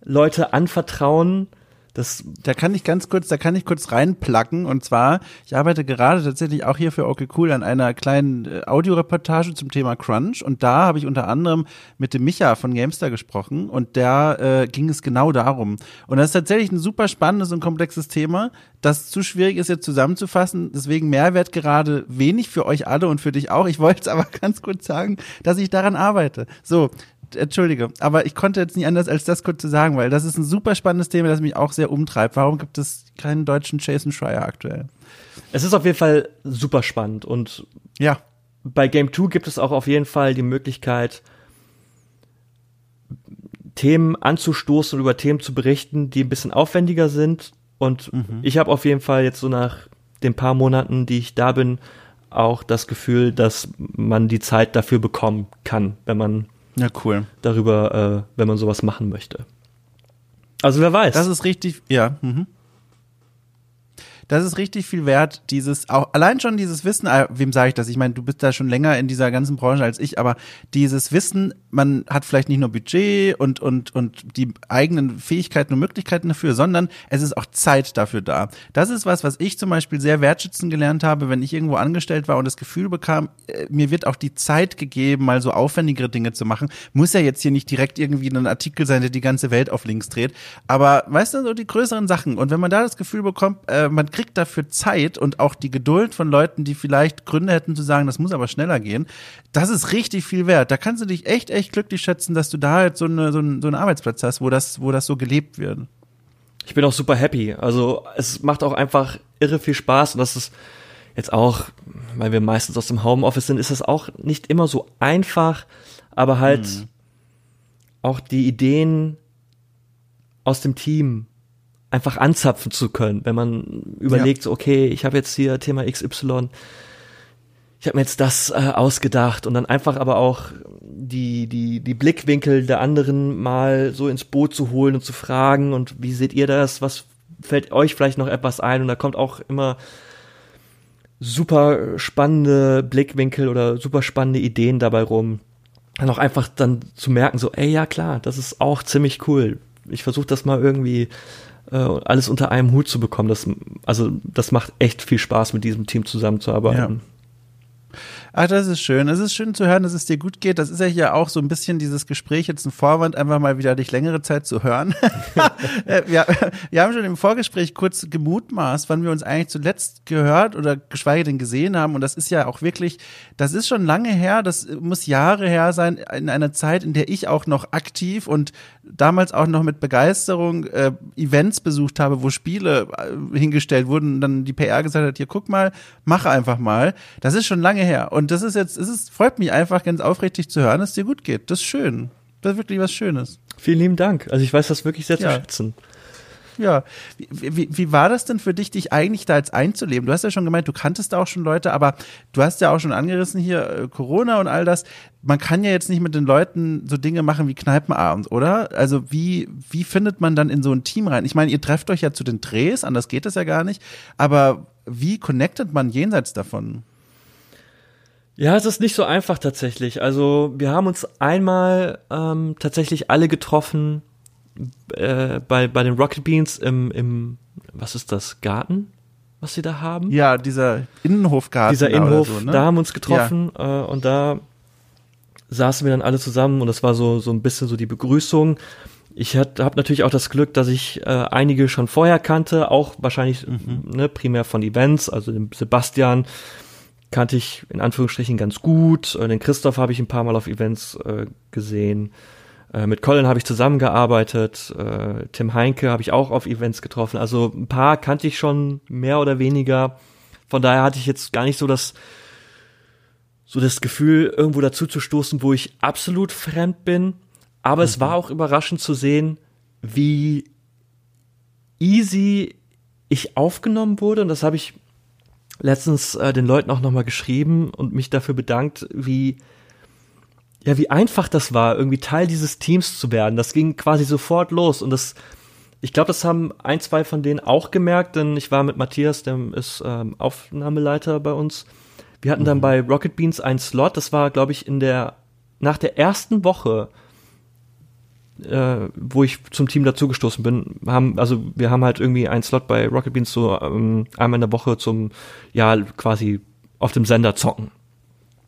Leute anvertrauen? Das, da kann ich ganz kurz, da kann ich kurz reinplacken. Und zwar, ich arbeite gerade tatsächlich auch hier für Okay Cool an einer kleinen äh, Audioreportage zum Thema Crunch. Und da habe ich unter anderem mit dem Micha von Gamestar gesprochen. Und da äh, ging es genau darum. Und das ist tatsächlich ein super spannendes und komplexes Thema, das zu schwierig ist jetzt zusammenzufassen. Deswegen Mehrwert gerade wenig für euch alle und für dich auch. Ich wollte es aber [LAUGHS] ganz kurz sagen, dass ich daran arbeite. So, entschuldige, aber ich konnte jetzt nicht anders als das kurz zu sagen, weil das ist ein super spannendes Thema, das mich auch sehr umtreibt. Warum gibt es keinen deutschen Jason Schreier aktuell? Es ist auf jeden Fall super spannend und ja. Bei Game 2 gibt es auch auf jeden Fall die Möglichkeit, Themen anzustoßen und über Themen zu berichten, die ein bisschen aufwendiger sind. Und mhm. ich habe auf jeden Fall jetzt so nach den paar Monaten, die ich da bin, auch das Gefühl, dass man die Zeit dafür bekommen kann, wenn man ja, cool. Darüber, äh, wenn man sowas machen möchte. Also wer weiß. Das ist richtig, ja. Mhm das ist richtig viel wert, dieses, auch allein schon dieses Wissen, äh, wem sage ich das? Ich meine, du bist da schon länger in dieser ganzen Branche als ich, aber dieses Wissen, man hat vielleicht nicht nur Budget und, und, und die eigenen Fähigkeiten und Möglichkeiten dafür, sondern es ist auch Zeit dafür da. Das ist was, was ich zum Beispiel sehr wertschätzen gelernt habe, wenn ich irgendwo angestellt war und das Gefühl bekam, äh, mir wird auch die Zeit gegeben, mal so aufwendigere Dinge zu machen. Muss ja jetzt hier nicht direkt irgendwie ein Artikel sein, der die ganze Welt auf links dreht. Aber weißt du, so die größeren Sachen. Und wenn man da das Gefühl bekommt, äh, man kriegt dafür Zeit und auch die Geduld von Leuten, die vielleicht Gründe hätten zu sagen, das muss aber schneller gehen, das ist richtig viel wert. Da kannst du dich echt, echt glücklich schätzen, dass du da jetzt so, eine, so, einen, so einen Arbeitsplatz hast, wo das, wo das so gelebt wird. Ich bin auch super happy. Also es macht auch einfach irre viel Spaß und das ist jetzt auch, weil wir meistens aus dem Homeoffice sind, ist es auch nicht immer so einfach, aber halt hm. auch die Ideen aus dem Team einfach anzapfen zu können, wenn man überlegt, ja. okay, ich habe jetzt hier Thema XY, ich habe mir jetzt das äh, ausgedacht und dann einfach aber auch die, die, die Blickwinkel der anderen mal so ins Boot zu holen und zu fragen und wie seht ihr das, was fällt euch vielleicht noch etwas ein und da kommt auch immer super spannende Blickwinkel oder super spannende Ideen dabei rum. Dann auch einfach dann zu merken, so, ey, ja klar, das ist auch ziemlich cool. Ich versuche das mal irgendwie äh, alles unter einem Hut zu bekommen. Das, also das macht echt viel Spaß, mit diesem Team zusammenzuarbeiten. Ja. Ach, das ist schön. Es ist schön zu hören, dass es dir gut geht. Das ist ja hier auch so ein bisschen dieses Gespräch jetzt ein Vorwand, einfach mal wieder dich längere Zeit zu hören. [LAUGHS] [LAUGHS] Äh, wir, wir haben schon im Vorgespräch kurz gemutmaßt, wann wir uns eigentlich zuletzt gehört oder geschweige denn gesehen haben. Und das ist ja auch wirklich, das ist schon lange her. Das muss Jahre her sein, in einer Zeit, in der ich auch noch aktiv und damals auch noch mit Begeisterung äh, Events besucht habe, wo Spiele äh, hingestellt wurden und dann die PR gesagt hat, hier guck mal, mach einfach mal. Das ist schon lange her. Und das ist jetzt, es ist, freut mich einfach ganz aufrichtig zu hören, dass es dir gut geht. Das ist schön. Das ist wirklich was Schönes. Vielen lieben Dank. Also ich weiß das wirklich sehr ja. zu schätzen. Ja, wie, wie, wie war das denn für dich, dich eigentlich da jetzt einzuleben? Du hast ja schon gemeint, du kanntest da auch schon Leute, aber du hast ja auch schon angerissen hier äh, Corona und all das. Man kann ja jetzt nicht mit den Leuten so Dinge machen wie Kneipenabend, oder? Also wie, wie findet man dann in so ein Team rein? Ich meine, ihr trefft euch ja zu den Drehs, anders geht das ja gar nicht, aber wie connectet man jenseits davon? Ja, es ist nicht so einfach tatsächlich. Also wir haben uns einmal ähm, tatsächlich alle getroffen äh, bei, bei den Rocket Beans im, im, was ist das, Garten, was sie da haben? Ja, dieser Innenhofgarten. Dieser Innenhof, so, ne? da haben wir uns getroffen ja. äh, und da saßen wir dann alle zusammen und das war so, so ein bisschen so die Begrüßung. Ich habe natürlich auch das Glück, dass ich äh, einige schon vorher kannte, auch wahrscheinlich mhm. ne, primär von Events, also den Sebastian kannte ich in Anführungsstrichen ganz gut, äh, den Christoph habe ich ein paar Mal auf Events äh, gesehen, äh, mit Colin habe ich zusammengearbeitet, äh, Tim Heinke habe ich auch auf Events getroffen. Also ein paar kannte ich schon mehr oder weniger. Von daher hatte ich jetzt gar nicht so das so das Gefühl, irgendwo dazu zu stoßen, wo ich absolut fremd bin. Aber mhm. es war auch überraschend zu sehen, wie easy ich aufgenommen wurde. Und das habe ich letztens äh, den Leuten auch nochmal geschrieben und mich dafür bedankt, wie ja, wie einfach das war, irgendwie Teil dieses Teams zu werden. Das ging quasi sofort los und das, ich glaube, das haben ein, zwei von denen auch gemerkt, denn ich war mit Matthias, der ist ähm, Aufnahmeleiter bei uns. Wir hatten mhm. dann bei Rocket Beans einen Slot, das war, glaube ich, in der, nach der ersten Woche, äh, wo ich zum Team dazugestoßen bin, haben, also wir haben halt irgendwie einen Slot bei Rocket Beans so ähm, einmal in der Woche zum, ja, quasi auf dem Sender zocken.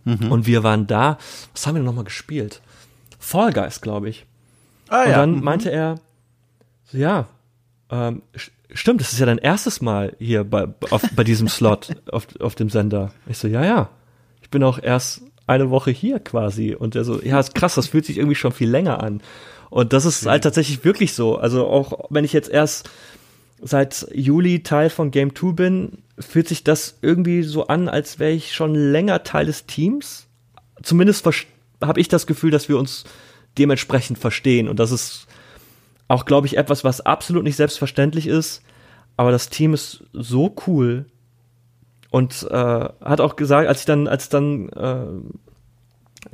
Mhm. Und wir waren da. Was haben wir denn nochmal gespielt? Fall Guys, glaube ich. Ah, und ja. dann mhm. meinte er, so, ja, ähm, stimmt, das ist ja dein erstes Mal hier bei, auf, bei diesem Slot [LAUGHS] auf, auf dem Sender. Ich so, ja, ja. Ich bin auch erst eine Woche hier quasi. Und er so, ja, ist krass, das fühlt sich irgendwie schon viel länger an. Und das ist halt tatsächlich wirklich so. Also auch wenn ich jetzt erst seit Juli Teil von Game 2 bin, fühlt sich das irgendwie so an, als wäre ich schon länger Teil des Teams. Zumindest habe ich das Gefühl, dass wir uns dementsprechend verstehen. Und das ist auch, glaube ich, etwas, was absolut nicht selbstverständlich ist. Aber das Team ist so cool. Und äh, hat auch gesagt, als ich dann, als dann äh,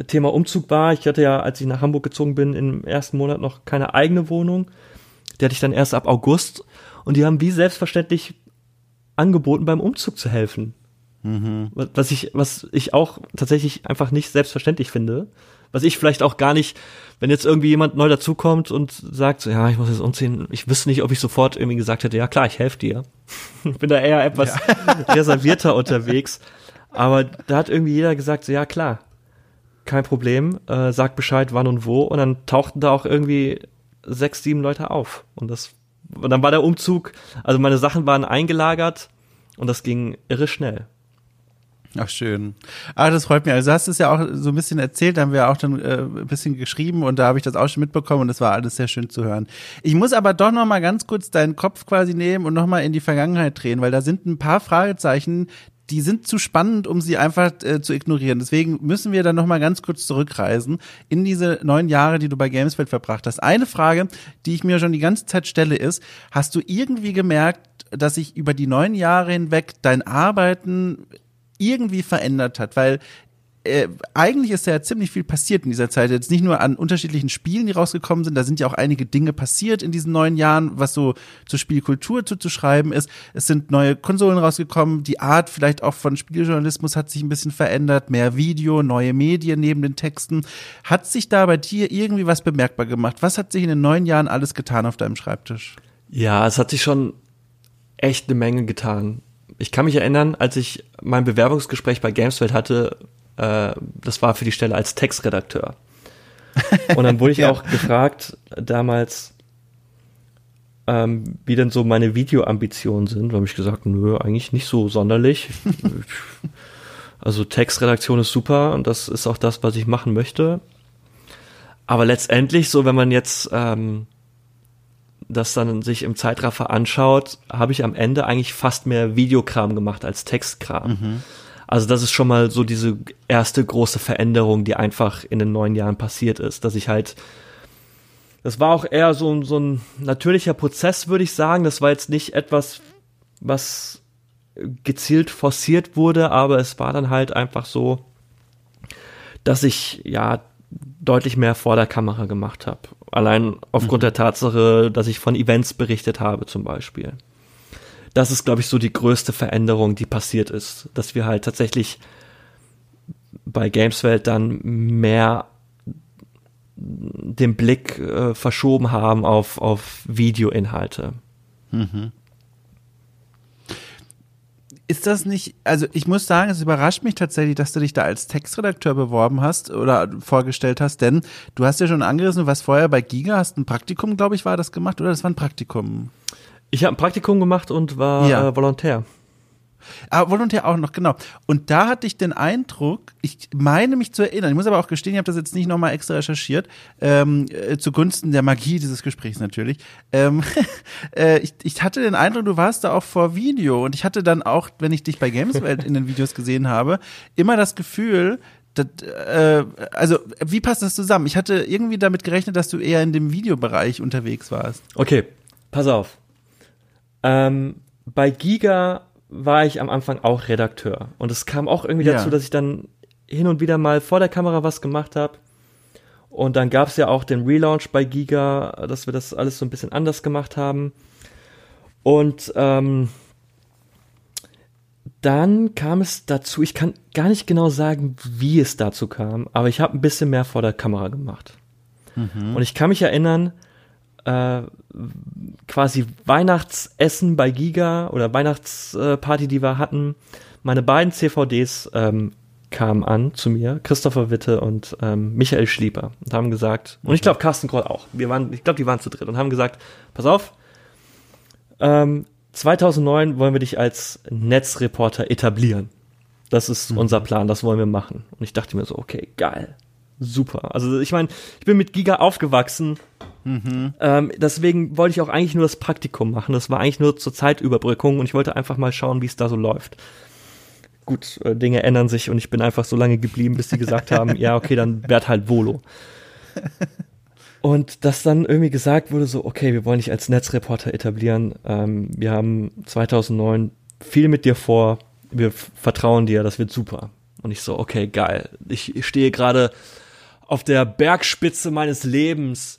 Thema Umzug war, ich hatte ja, als ich nach Hamburg gezogen bin, im ersten Monat noch keine eigene Wohnung. Die hatte ich dann erst ab August. Und die haben wie selbstverständlich angeboten, beim Umzug zu helfen. Mhm. Was ich, was ich auch tatsächlich einfach nicht selbstverständlich finde. Was ich vielleicht auch gar nicht, wenn jetzt irgendwie jemand neu dazukommt und sagt, so, ja, ich muss jetzt umziehen, ich wüsste nicht, ob ich sofort irgendwie gesagt hätte, ja klar, ich helfe dir. [LAUGHS] ich bin da eher etwas ja. [LAUGHS] reservierter unterwegs. Aber da hat irgendwie jeder gesagt, so, ja klar, kein Problem, äh, sag Bescheid, wann und wo. Und dann tauchten da auch irgendwie sechs, sieben Leute auf. Und das und dann war der Umzug, also meine Sachen waren eingelagert und das ging irre schnell. Ach schön. Ah, das freut mich. Also du hast es ja auch so ein bisschen erzählt, haben wir auch dann äh, ein bisschen geschrieben und da habe ich das auch schon mitbekommen und das war alles sehr schön zu hören. Ich muss aber doch noch mal ganz kurz deinen Kopf quasi nehmen und noch mal in die Vergangenheit drehen, weil da sind ein paar Fragezeichen, die sind zu spannend, um sie einfach äh, zu ignorieren. Deswegen müssen wir dann noch mal ganz kurz zurückreisen in diese neun Jahre, die du bei Gamesfeld verbracht hast. Eine Frage, die ich mir schon die ganze Zeit stelle, ist: Hast du irgendwie gemerkt, dass sich über die neun Jahre hinweg dein Arbeiten irgendwie verändert hat? Weil äh, eigentlich ist ja ziemlich viel passiert in dieser Zeit. Jetzt nicht nur an unterschiedlichen Spielen, die rausgekommen sind, da sind ja auch einige Dinge passiert in diesen neun Jahren, was so zur Spielkultur zuzuschreiben ist. Es sind neue Konsolen rausgekommen, die Art vielleicht auch von Spieljournalismus hat sich ein bisschen verändert, mehr Video, neue Medien neben den Texten. Hat sich da bei dir irgendwie was bemerkbar gemacht? Was hat sich in den neun Jahren alles getan auf deinem Schreibtisch? Ja, es hat sich schon echt eine Menge getan. Ich kann mich erinnern, als ich mein Bewerbungsgespräch bei Gamesfeld hatte, äh, das war für die Stelle als Textredakteur. [LAUGHS] Und dann wurde ich ja. auch gefragt damals, ähm, wie denn so meine Videoambitionen sind. Da habe ich gesagt, nö, eigentlich nicht so sonderlich. [LAUGHS] also Textredaktion ist super und das ist auch das, was ich machen möchte. Aber letztendlich, so wenn man jetzt ähm, das dann sich im Zeitraffer anschaut, habe ich am Ende eigentlich fast mehr Videokram gemacht als Textkram. Mhm. Also das ist schon mal so diese erste große Veränderung, die einfach in den neun Jahren passiert ist, dass ich halt das war auch eher so, so ein natürlicher Prozess, würde ich sagen. Das war jetzt nicht etwas, was gezielt forciert wurde, aber es war dann halt einfach so, dass ich ja deutlich mehr vor der Kamera gemacht habe. Allein aufgrund mhm. der Tatsache, dass ich von Events berichtet habe zum Beispiel. Das ist, glaube ich, so die größte Veränderung, die passiert ist, dass wir halt tatsächlich bei Gameswelt dann mehr den Blick äh, verschoben haben auf, auf Videoinhalte. Mhm. Ist das nicht, also ich muss sagen, es überrascht mich tatsächlich, dass du dich da als Textredakteur beworben hast oder vorgestellt hast, denn du hast ja schon angerissen, was vorher bei Giga hast ein Praktikum, glaube ich, war das gemacht oder das war ein Praktikum? Ich habe ein Praktikum gemacht und war ja. äh, Volontär. Ah, Volontär auch noch, genau. Und da hatte ich den Eindruck, ich meine mich zu erinnern, ich muss aber auch gestehen, ich habe das jetzt nicht nochmal extra recherchiert, ähm, äh, zugunsten der Magie dieses Gesprächs natürlich. Ähm, [LAUGHS] äh, ich, ich hatte den Eindruck, du warst da auch vor Video und ich hatte dann auch, wenn ich dich bei Gameswelt in den Videos gesehen habe, immer das Gefühl, das, äh, also, wie passt das zusammen? Ich hatte irgendwie damit gerechnet, dass du eher in dem Videobereich unterwegs warst. Okay, pass auf. Ähm, bei Giga war ich am Anfang auch Redakteur. Und es kam auch irgendwie ja. dazu, dass ich dann hin und wieder mal vor der Kamera was gemacht habe. Und dann gab es ja auch den Relaunch bei Giga, dass wir das alles so ein bisschen anders gemacht haben. Und ähm, dann kam es dazu, ich kann gar nicht genau sagen, wie es dazu kam, aber ich habe ein bisschen mehr vor der Kamera gemacht. Mhm. Und ich kann mich erinnern, äh, quasi Weihnachtsessen bei Giga oder Weihnachtsparty, die wir hatten. Meine beiden CVDs ähm, kamen an zu mir, Christopher Witte und ähm, Michael Schlieper, und haben gesagt, und ich glaube Carsten Kroll auch, wir waren, ich glaube, die waren zu dritt und haben gesagt, pass auf, ähm, 2009 wollen wir dich als Netzreporter etablieren. Das ist mhm. unser Plan, das wollen wir machen. Und ich dachte mir so, okay, geil, super. Also ich meine, ich bin mit Giga aufgewachsen, Mhm. Ähm, deswegen wollte ich auch eigentlich nur das Praktikum machen. Das war eigentlich nur zur Zeitüberbrückung und ich wollte einfach mal schauen, wie es da so läuft. Gut, äh, Dinge ändern sich und ich bin einfach so lange geblieben, bis die gesagt haben, [LAUGHS] ja, okay, dann werd halt Volo. [LAUGHS] Und dass dann irgendwie gesagt wurde, so, okay, wir wollen dich als Netzreporter etablieren. Ähm, wir haben 2009 viel mit dir vor. Wir vertrauen dir, das wird super. Und ich so, okay, geil. Ich, ich stehe gerade auf der Bergspitze meines Lebens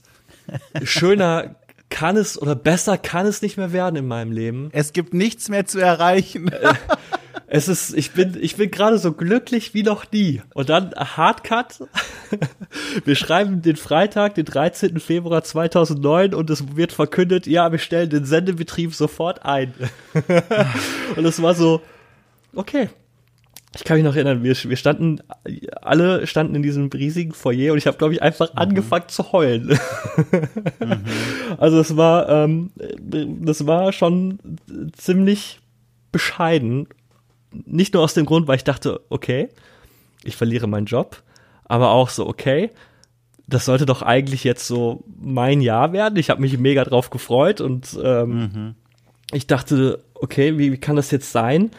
schöner kann es oder besser kann es nicht mehr werden in meinem Leben. Es gibt nichts mehr zu erreichen. Äh, es ist, ich bin, ich bin gerade so glücklich wie noch nie. Und dann Hardcut. [LAUGHS] Wir schreiben den Freitag, den 13. Februar 2009 und es wird verkündet, ja, wir stellen den Sendebetrieb sofort ein. [LAUGHS] Und es war so, okay, ich kann mich noch erinnern, wir, wir standen, alle standen in diesem riesigen Foyer und ich habe, glaube ich, einfach mhm. angefangen zu heulen. mhm. [LAUGHS] Also es war, ähm, das war schon ziemlich bescheiden. Nicht nur aus dem Grund, weil ich dachte, okay, ich verliere meinen Job, aber auch so, okay, das sollte doch eigentlich jetzt so mein Jahr werden. Ich habe mich mega drauf gefreut und ähm, mhm. ich dachte, okay, wie, wie kann das jetzt sein?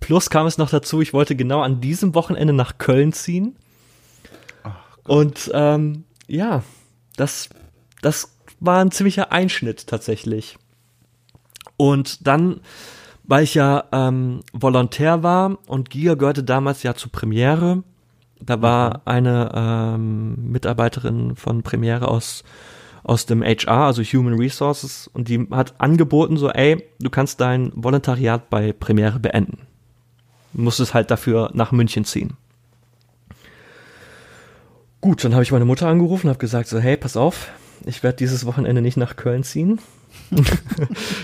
Plus kam es noch dazu, ich wollte genau an diesem Wochenende nach Köln ziehen. Und ähm, ja, das, das war ein ziemlicher Einschnitt tatsächlich. Und dann, weil ich ja ähm, Volontär war und Giga gehörte damals ja zu Premiere, da war eine ähm, Mitarbeiterin von Premiere aus aus dem HR, also Human Resources, und die hat angeboten so, ey, du kannst dein Volontariat bei Premiere beenden musste halt dafür nach München ziehen. Gut, dann habe ich meine Mutter angerufen und habe gesagt so, hey, pass auf, ich werde dieses Wochenende nicht nach Köln ziehen. [LAUGHS]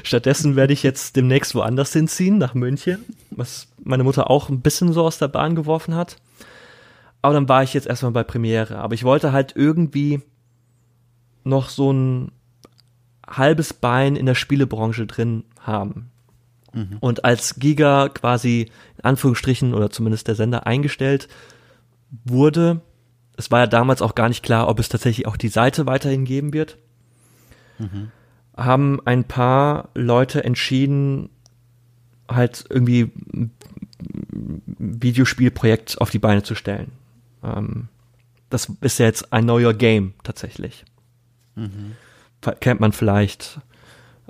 Stattdessen werde ich jetzt demnächst woanders hinziehen, nach München, was meine Mutter auch ein bisschen so aus der Bahn geworfen hat. Aber dann war ich jetzt erstmal bei Premiere. Aber ich wollte halt irgendwie noch so ein halbes Bein in der Spielebranche drin haben. Mhm. Und als Giga quasi in Anführungsstrichen oder zumindest der Sender eingestellt wurde, es war ja damals auch gar nicht klar, ob es tatsächlich auch die Seite weiterhin geben wird, mhm. haben ein paar Leute entschieden, halt irgendwie ein Videospielprojekt auf die Beine zu stellen. Ähm, das ist ja jetzt ein neuer Game tatsächlich. Mhm. Kennt man vielleicht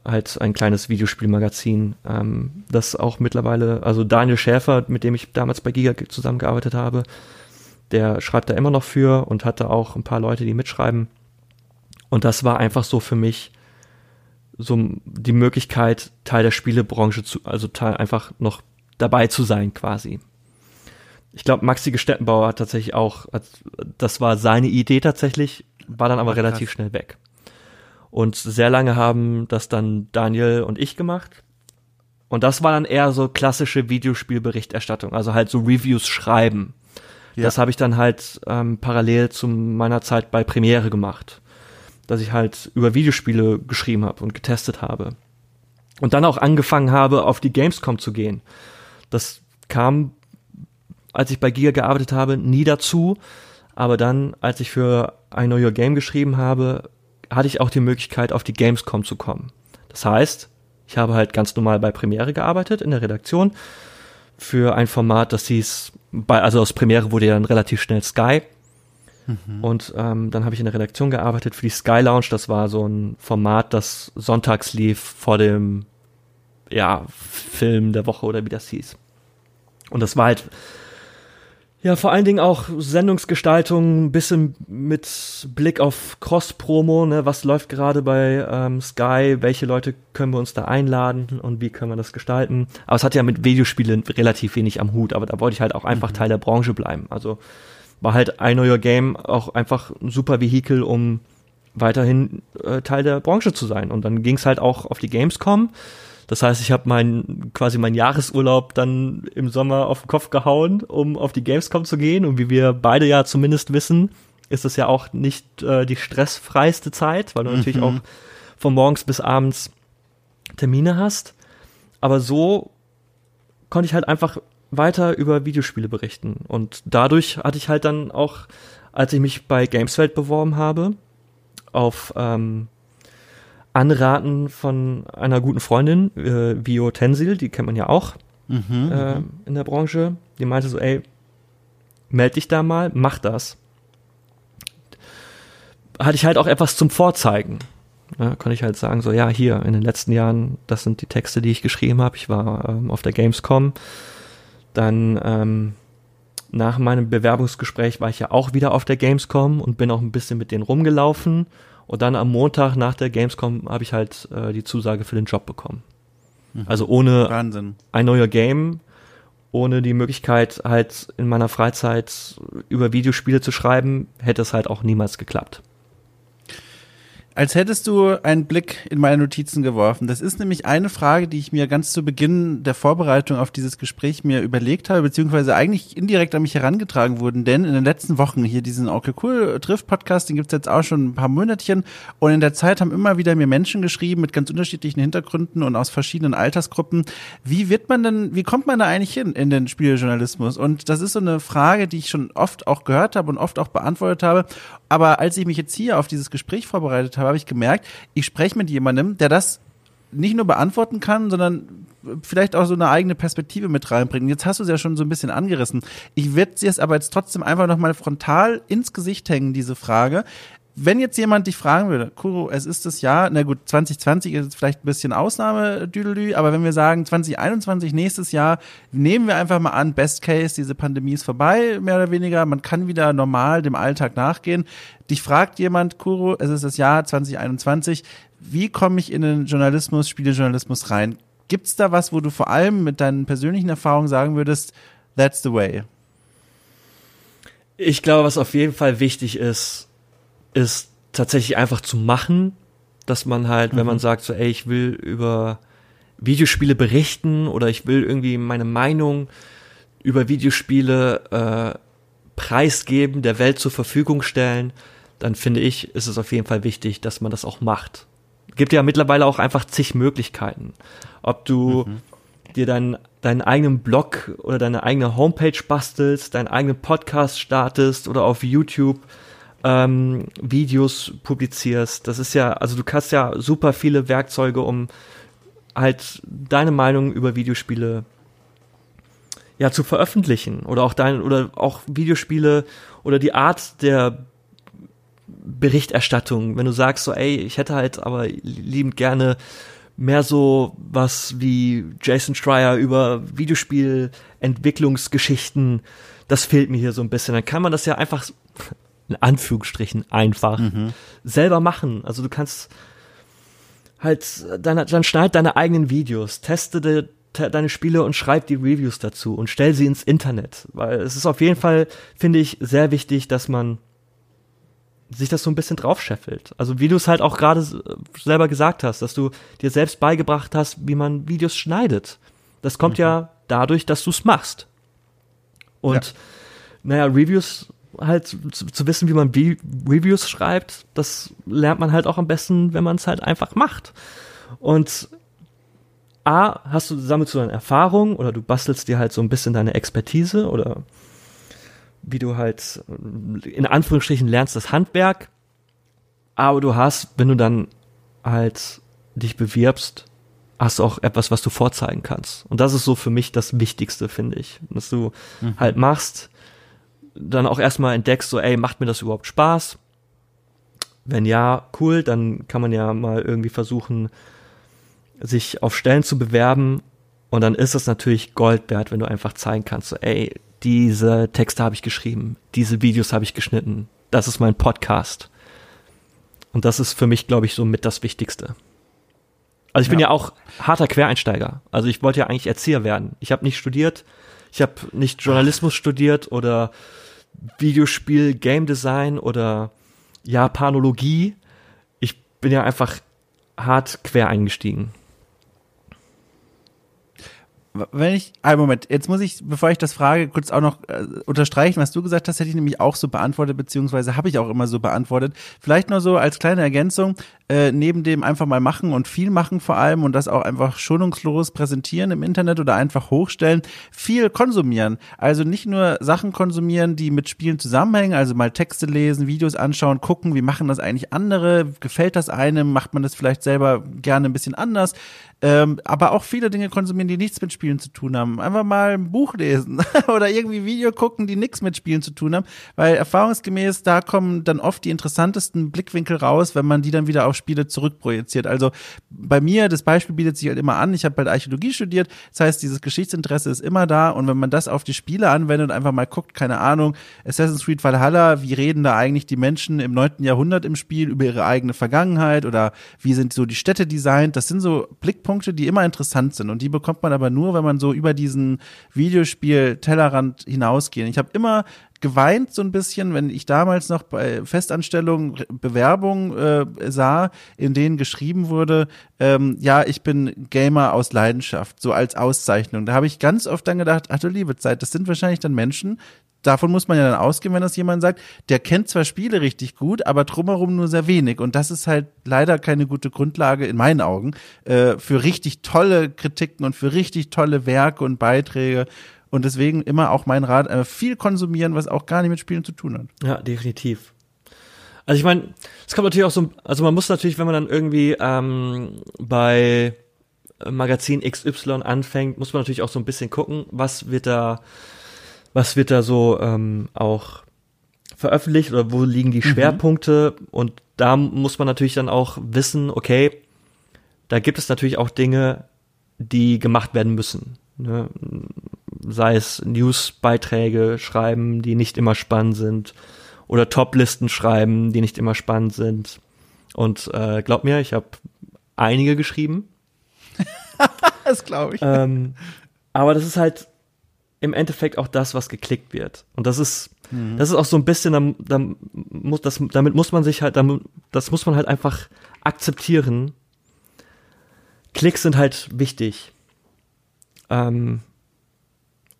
halt ein kleines Videospielmagazin, ähm, das auch mittlerweile, also Daniel Schäfer, mit dem ich damals bei Giga zusammengearbeitet habe, der schreibt da immer noch für und hatte auch ein paar Leute, die mitschreiben. Und das war einfach so für mich so die Möglichkeit, Teil der Spielebranche zu, also Teil einfach noch dabei zu sein quasi. Ich glaube, Maxi Gestettenbauer hat tatsächlich auch, das war seine Idee tatsächlich, war dann aber Ach, relativ schnell weg. Und sehr lange haben das dann Daniel und ich gemacht. Und das war dann eher so klassische Videospielberichterstattung, also halt so Reviews schreiben. Ja. Das habe ich dann halt ähm, parallel zu meiner Zeit bei Premiere gemacht, dass ich halt über Videospiele geschrieben habe und getestet habe. Und dann auch angefangen habe, auf die Gamescom zu gehen. Das kam, als ich bei Giga gearbeitet habe, nie dazu. Aber dann, als ich für ein Know Your Game geschrieben habe, hatte ich auch die Möglichkeit, auf die Gamescom zu kommen. Das heißt, ich habe halt ganz normal bei Premiere gearbeitet in der Redaktion für ein Format, das hieß, bei, also aus Premiere wurde ja dann relativ schnell Sky. Mhm. Und ähm, dann habe ich in der Redaktion gearbeitet für die Sky Lounge. Das war so ein Format, das sonntags lief vor dem ja, Film der Woche oder wie das hieß. Und das war halt ja, vor allen Dingen auch Sendungsgestaltung, ein bisschen mit Blick auf Cross-Promo, ne, was läuft gerade bei ähm, Sky, welche Leute können wir uns da einladen und wie können wir das gestalten. Aber es hat ja mit Videospielen relativ wenig am Hut, aber da wollte ich halt auch einfach mhm. Teil der Branche bleiben. Also war halt ein neuer Game auch einfach ein super Vehikel, um weiterhin äh, Teil der Branche zu sein. Und dann ging es halt auch auf die Gamescom. Das heißt, ich habe mein quasi meinen Jahresurlaub dann im Sommer auf den Kopf gehauen, um auf die Gamescom zu gehen. Und wie wir beide ja zumindest wissen, ist es ja auch nicht äh, die stressfreiste Zeit, weil du mhm. natürlich auch von morgens bis abends Termine hast. Aber so konnte ich halt einfach weiter über Videospiele berichten. Und dadurch hatte ich halt dann auch, als ich mich bei Gameswelt beworben habe, auf ähm, Anraten von einer guten Freundin, äh, Vio Tensil, die kennt man ja auch mhm, äh, mhm. in der Branche. Die meinte so, ey, meld dich da mal, mach das. Hatte ich halt auch etwas zum Vorzeigen. Ja, konnte ich halt sagen, so, ja, hier, in den letzten Jahren, das sind die Texte, die ich geschrieben habe. Ich war ähm, auf der Gamescom. Dann ähm, nach meinem Bewerbungsgespräch war ich ja auch wieder auf der Gamescom und bin auch ein bisschen mit denen rumgelaufen und dann am Montag nach der Gamescom habe ich halt äh, die Zusage für den Job bekommen. Mhm. Also ohne Wahnsinn. ein neuer Game, ohne die Möglichkeit halt in meiner Freizeit über Videospiele zu schreiben, hätte es halt auch niemals geklappt als hättest du einen Blick in meine Notizen geworfen. Das ist nämlich eine Frage, die ich mir ganz zu Beginn der Vorbereitung auf dieses Gespräch mir überlegt habe, beziehungsweise eigentlich indirekt an mich herangetragen wurden, denn in den letzten Wochen hier diesen Okay Cool Trift Podcast, den gibt's jetzt auch schon ein paar Monatchen und in der Zeit haben immer wieder mir Menschen geschrieben mit ganz unterschiedlichen Hintergründen und aus verschiedenen Altersgruppen. Wie wird man denn, wie kommt man da eigentlich hin in den Spieljournalismus? Und das ist so eine Frage, die ich schon oft auch gehört habe und oft auch beantwortet habe. Aber als ich mich jetzt hier auf dieses Gespräch vorbereitet habe, habe, ich gemerkt, ich spreche mit jemandem, der das nicht nur beantworten kann, sondern vielleicht auch so eine eigene Perspektive mit reinbringen. Jetzt hast du es ja schon so ein bisschen angerissen. Ich werde sie jetzt aber jetzt trotzdem einfach nochmal frontal ins Gesicht hängen, diese Frage wenn jetzt jemand dich fragen würde, Kuro, es ist das Jahr, na gut, 2020 ist vielleicht ein bisschen Ausnahme, Düdelü, aber wenn wir sagen 2021, nächstes Jahr, nehmen wir einfach mal an, Best Case, diese Pandemie ist vorbei, mehr oder weniger, man kann wieder normal dem Alltag nachgehen. Dich fragt jemand, Kuro, es ist das Jahr 2021, wie komme ich in den Journalismus, Spielejournalismus rein? Gibt's da was, wo du vor allem mit deinen persönlichen Erfahrungen sagen würdest, that's the way? Ich glaube, was auf jeden Fall wichtig ist, ist tatsächlich einfach zu machen dass man halt, mhm. wenn man mhm. sagt, so, ey, ich will über Videospiele berichten oder ich will irgendwie meine Meinung über Videospiele äh, preisgeben, der Welt zur Verfügung stellen, dann finde ich, ist es auf jeden Fall wichtig, dass man das auch macht. Gibt ja mittlerweile auch einfach zig Möglichkeiten. Ob du mhm. dir deinen, deinen eigenen Blog oder deine eigene Homepage bastelst, deinen eigenen Podcast startest oder auf YouTube ähm, Videos publizierst. Das ist ja, also du hast ja super viele Werkzeuge, um halt deine Meinung über Videospiele ja zu veröffentlichen oder auch dein oder auch Videospiele oder die Art der Berichterstattung, wenn du sagst so, ey, ich hätte halt aber liebend gerne mehr so was wie Jason Schreier über Videospielentwicklungsgeschichten, das fehlt mir hier so ein bisschen. Dann kann man das ja einfach in Anführungsstrichen einfach mhm. selber machen. Also du kannst halt dann, dann schneid deine eigenen Videos, teste de, te, deine Spiele und schreib die Reviews dazu und stell sie ins Internet, weil es ist auf jeden Fall finde ich sehr wichtig, dass man sich das so ein bisschen draufscheffelt. Also wie du es halt auch gerade selber gesagt hast, dass du dir selbst beigebracht hast, wie man Videos schneidet. Das kommt mhm. ja dadurch, dass du es machst. Und ja. naja, Reviews halt zu, zu wissen, wie man Re Reviews schreibt, das lernt man halt auch am besten, wenn man es halt einfach macht. Und A, hast du, sammelst du dann Erfahrung oder du bastelst dir halt so ein bisschen deine Expertise oder wie du halt in Anführungsstrichen lernst das Handwerk. Aber du hast, wenn du dann halt dich bewirbst, hast du auch etwas, was du vorzeigen kannst. Und das ist so für mich das Wichtigste, finde ich. Dass du mhm. halt machst, dann auch erstmal entdeckst, so, ey, macht mir das überhaupt Spaß? Wenn ja, cool, dann kann man ja mal irgendwie versuchen, sich auf Stellen zu bewerben. Und dann ist es natürlich Gold wert, wenn du einfach zeigen kannst, so, ey, diese Texte habe ich geschrieben, diese Videos habe ich geschnitten, das ist mein Podcast. Und das ist für mich, glaube ich, so mit das Wichtigste. Also ich bin ja. ja auch harter Quereinsteiger. Also ich wollte ja eigentlich Erzieher werden. Ich habe nicht studiert, ich habe nicht Journalismus studiert oder Videospiel, Game Design oder Japanologie. Ich bin ja einfach hart quer eingestiegen. Wenn ich, einen Moment, jetzt muss ich, bevor ich das frage, kurz auch noch äh, unterstreichen, was du gesagt hast, hätte ich nämlich auch so beantwortet, beziehungsweise habe ich auch immer so beantwortet. Vielleicht nur so als kleine Ergänzung, äh, neben dem einfach mal machen und viel machen vor allem und das auch einfach schonungslos präsentieren im Internet oder einfach hochstellen, viel konsumieren. Also nicht nur Sachen konsumieren, die mit Spielen zusammenhängen, also mal Texte lesen, Videos anschauen, gucken, wie machen das eigentlich andere, gefällt das einem, macht man das vielleicht selber gerne ein bisschen anders ähm, aber auch viele Dinge konsumieren, die nichts mit Spielen zu tun haben. Einfach mal ein Buch lesen [LAUGHS] oder irgendwie Video gucken, die nichts mit Spielen zu tun haben, weil erfahrungsgemäß da kommen dann oft die interessantesten Blickwinkel raus, wenn man die dann wieder auf Spiele zurückprojiziert. Also bei mir, das Beispiel bietet sich halt immer an, ich habe halt Archäologie studiert, das heißt, dieses Geschichtsinteresse ist immer da. Und wenn man das auf die Spiele anwendet und einfach mal guckt, keine Ahnung, Assassin's Creed Valhalla, wie reden da eigentlich die Menschen im neunten Jahrhundert im Spiel über ihre eigene Vergangenheit oder wie sind so die Städte designt, das sind so Blickpunkte, Punkte, die immer interessant sind. Und die bekommt man aber nur, wenn man so über diesen Videospiel-Tellerrand hinausgeht. Ich habe immer geweint so ein bisschen, wenn ich damals noch bei Festanstellungen Bewerbungen äh, sah, in denen geschrieben wurde, ähm, ja, ich bin Gamer aus Leidenschaft, so als Auszeichnung. Da habe ich ganz oft dann gedacht, ach du liebe Zeit, das sind wahrscheinlich dann Menschen, davon muss man ja dann ausgehen, wenn das jemand sagt, der kennt zwar Spiele richtig gut, aber drumherum nur sehr wenig. Und das ist halt leider keine gute Grundlage in meinen Augen äh, für richtig tolle Kritiken und für richtig tolle Werke und Beiträge. Und deswegen immer auch mein Rat, äh, viel konsumieren, was auch gar nicht mit Spielen zu tun hat. Ja, definitiv. Also ich meine, es kommt natürlich auch so, also man muss natürlich, wenn man dann irgendwie ähm, bei Magazin XY anfängt, muss man natürlich auch so ein bisschen gucken, was wird da was wird da so ähm, auch veröffentlicht oder wo liegen die mhm. Schwerpunkte mhm. und da muss man natürlich dann auch wissen, okay, da gibt es natürlich auch Dinge, die gemacht werden müssen. Ne? Sei es Newsbeiträge schreiben, die nicht immer spannend sind, oder Toplisten schreiben, die nicht immer spannend sind. Und äh, glaub mir, ich habe einige geschrieben. [LAUGHS] das glaube ich. Ähm, aber das ist halt im Endeffekt auch das, was geklickt wird. Und das ist, mhm. das ist auch so ein bisschen, da, da muss, das, damit muss man sich halt, damit, das muss man halt einfach akzeptieren. Klicks sind halt wichtig. Ähm,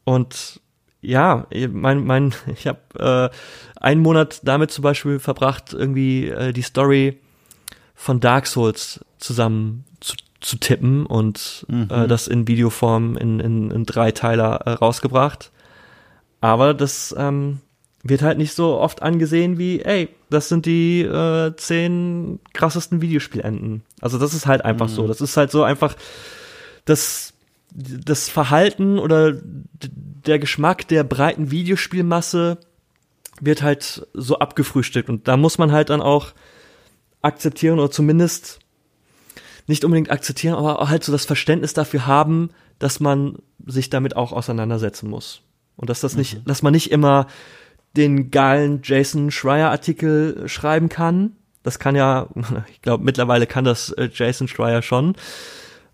und ja, mein, mein, [LAUGHS] ich habe äh, einen Monat damit zum Beispiel verbracht, irgendwie äh, die Story von Dark Souls zusammen zu, zu tippen und mhm. äh, das in Videoform in, in, in drei Teiler äh, rausgebracht. Aber das ähm, wird halt nicht so oft angesehen wie, ey, das sind die äh, zehn krassesten Videospielenden. Also das ist halt einfach mhm. so. Das ist halt so einfach das, das Verhalten oder der Geschmack der breiten Videospielmasse wird halt so abgefrühstückt. Und da muss man halt dann auch akzeptieren oder zumindest nicht unbedingt akzeptieren, aber halt so das Verständnis dafür haben, dass man sich damit auch auseinandersetzen muss. Und dass das nicht, mhm. dass man nicht immer den geilen Jason Schreier Artikel schreiben kann. Das kann ja, [LAUGHS] ich glaube, mittlerweile kann das äh, Jason Schreier schon.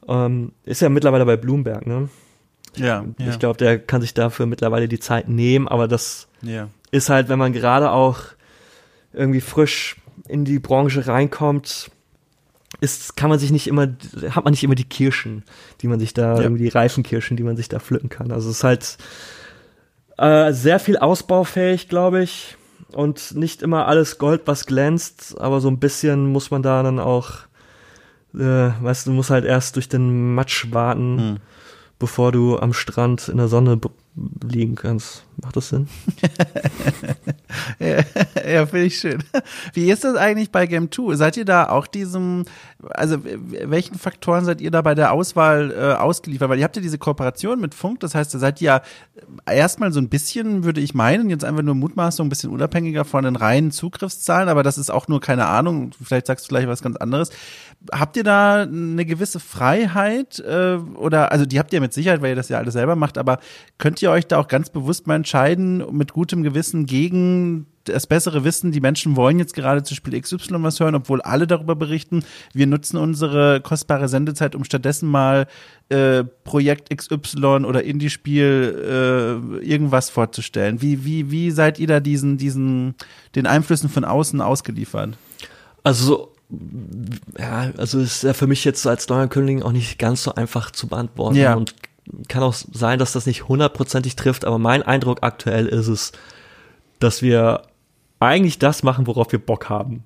Ähm, ist ja mittlerweile bei Bloomberg, ne? Ja. Ich ja. glaube, der kann sich dafür mittlerweile die Zeit nehmen, aber das ja. ist halt, wenn man gerade auch irgendwie frisch in die Branche reinkommt, ist, kann man sich nicht immer, hat man nicht immer die Kirschen, die man sich da, ja. irgendwie die reifen Kirschen, die man sich da pflücken kann. Also es ist halt äh, sehr viel ausbaufähig, glaube ich. Und nicht immer alles Gold, was glänzt, aber so ein bisschen muss man da dann auch, äh, weißt du, musst halt erst durch den Matsch warten, hm. bevor du am Strand in der Sonne liegen kannst. Macht das Sinn? [LAUGHS] ja, ja finde ich schön. Wie ist das eigentlich bei Game 2? Seid ihr da auch diesem, also welchen Faktoren seid ihr da bei der Auswahl äh, ausgeliefert? Weil ihr habt ja diese Kooperation mit Funk, das heißt, da seid ihr ja erstmal so ein bisschen, würde ich meinen, jetzt einfach nur Mutmaßung, ein bisschen unabhängiger von den reinen Zugriffszahlen, aber das ist auch nur keine Ahnung, vielleicht sagst du gleich was ganz anderes. Habt ihr da eine gewisse Freiheit äh, oder, also die habt ihr mit Sicherheit, weil ihr das ja alles selber macht, aber könnt ihr euch da auch ganz bewusst mal entscheiden, mit gutem Gewissen gegen das bessere Wissen, die Menschen wollen jetzt gerade zu Spiel XY was hören, obwohl alle darüber berichten. Wir nutzen unsere kostbare Sendezeit, um stattdessen mal äh, Projekt XY oder Indie-Spiel äh, irgendwas vorzustellen. Wie, wie, wie seid ihr da diesen, diesen, den Einflüssen von außen ausgeliefert? Also ja, also ist ja für mich jetzt als neuer Königin auch nicht ganz so einfach zu beantworten ja. und kann auch sein, dass das nicht hundertprozentig trifft, aber mein Eindruck aktuell ist es, dass wir eigentlich das machen, worauf wir Bock haben.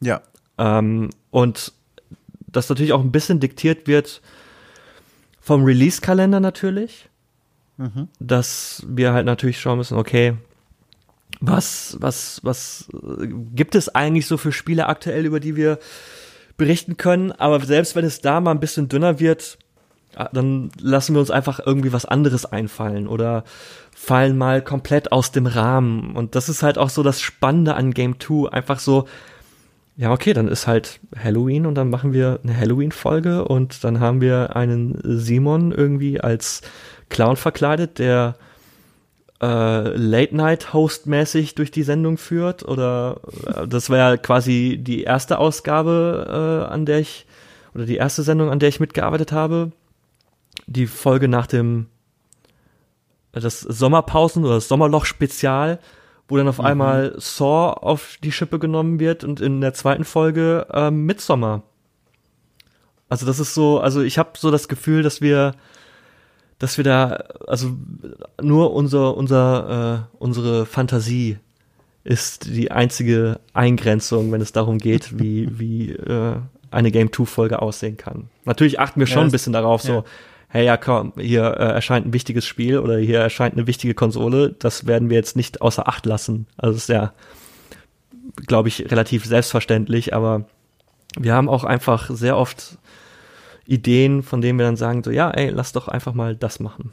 Ja. Ähm, und das natürlich auch ein bisschen diktiert wird vom Release-Kalender natürlich, mhm. dass wir halt natürlich schauen müssen, okay, was, was, was äh, gibt es eigentlich so für Spiele aktuell, über die wir berichten können? Aber selbst wenn es da mal ein bisschen dünner wird, ah, dann lassen wir uns einfach irgendwie was anderes einfallen oder fallen mal komplett aus dem Rahmen. Und das ist halt auch so das Spannende an Game 2. Einfach so, ja, okay, dann ist halt Halloween und dann machen wir eine Halloween-Folge und dann haben wir einen Simon irgendwie als Clown verkleidet, der äh, Late-Night-Host-mäßig durch die Sendung führt. Oder äh, das war ja quasi die erste Ausgabe, äh, an der ich, oder die erste Sendung, an der ich mitgearbeitet habe. Die Folge nach dem das Sommerpausen- oder das Sommerloch-Spezial, wo dann auf mhm. einmal Saw auf die Schippe genommen wird und in der zweiten Folge äh, Midsommar. Also das ist so, also ich habe so das Gefühl, dass wir dass wir da, also nur unser, unser, äh, unsere Fantasie ist die einzige Eingrenzung, wenn es darum geht, [LAUGHS] wie, wie äh, eine Game 2 Folge aussehen kann. Natürlich achten wir schon ja, ein bisschen darauf, so, ja. hey, ja, komm, hier äh, erscheint ein wichtiges Spiel oder hier erscheint eine wichtige Konsole, das werden wir jetzt nicht außer Acht lassen. Also ist ja, glaube ich, relativ selbstverständlich, aber wir haben auch einfach sehr oft Ideen, von denen wir dann sagen, so, ja, ey, lass doch einfach mal das machen.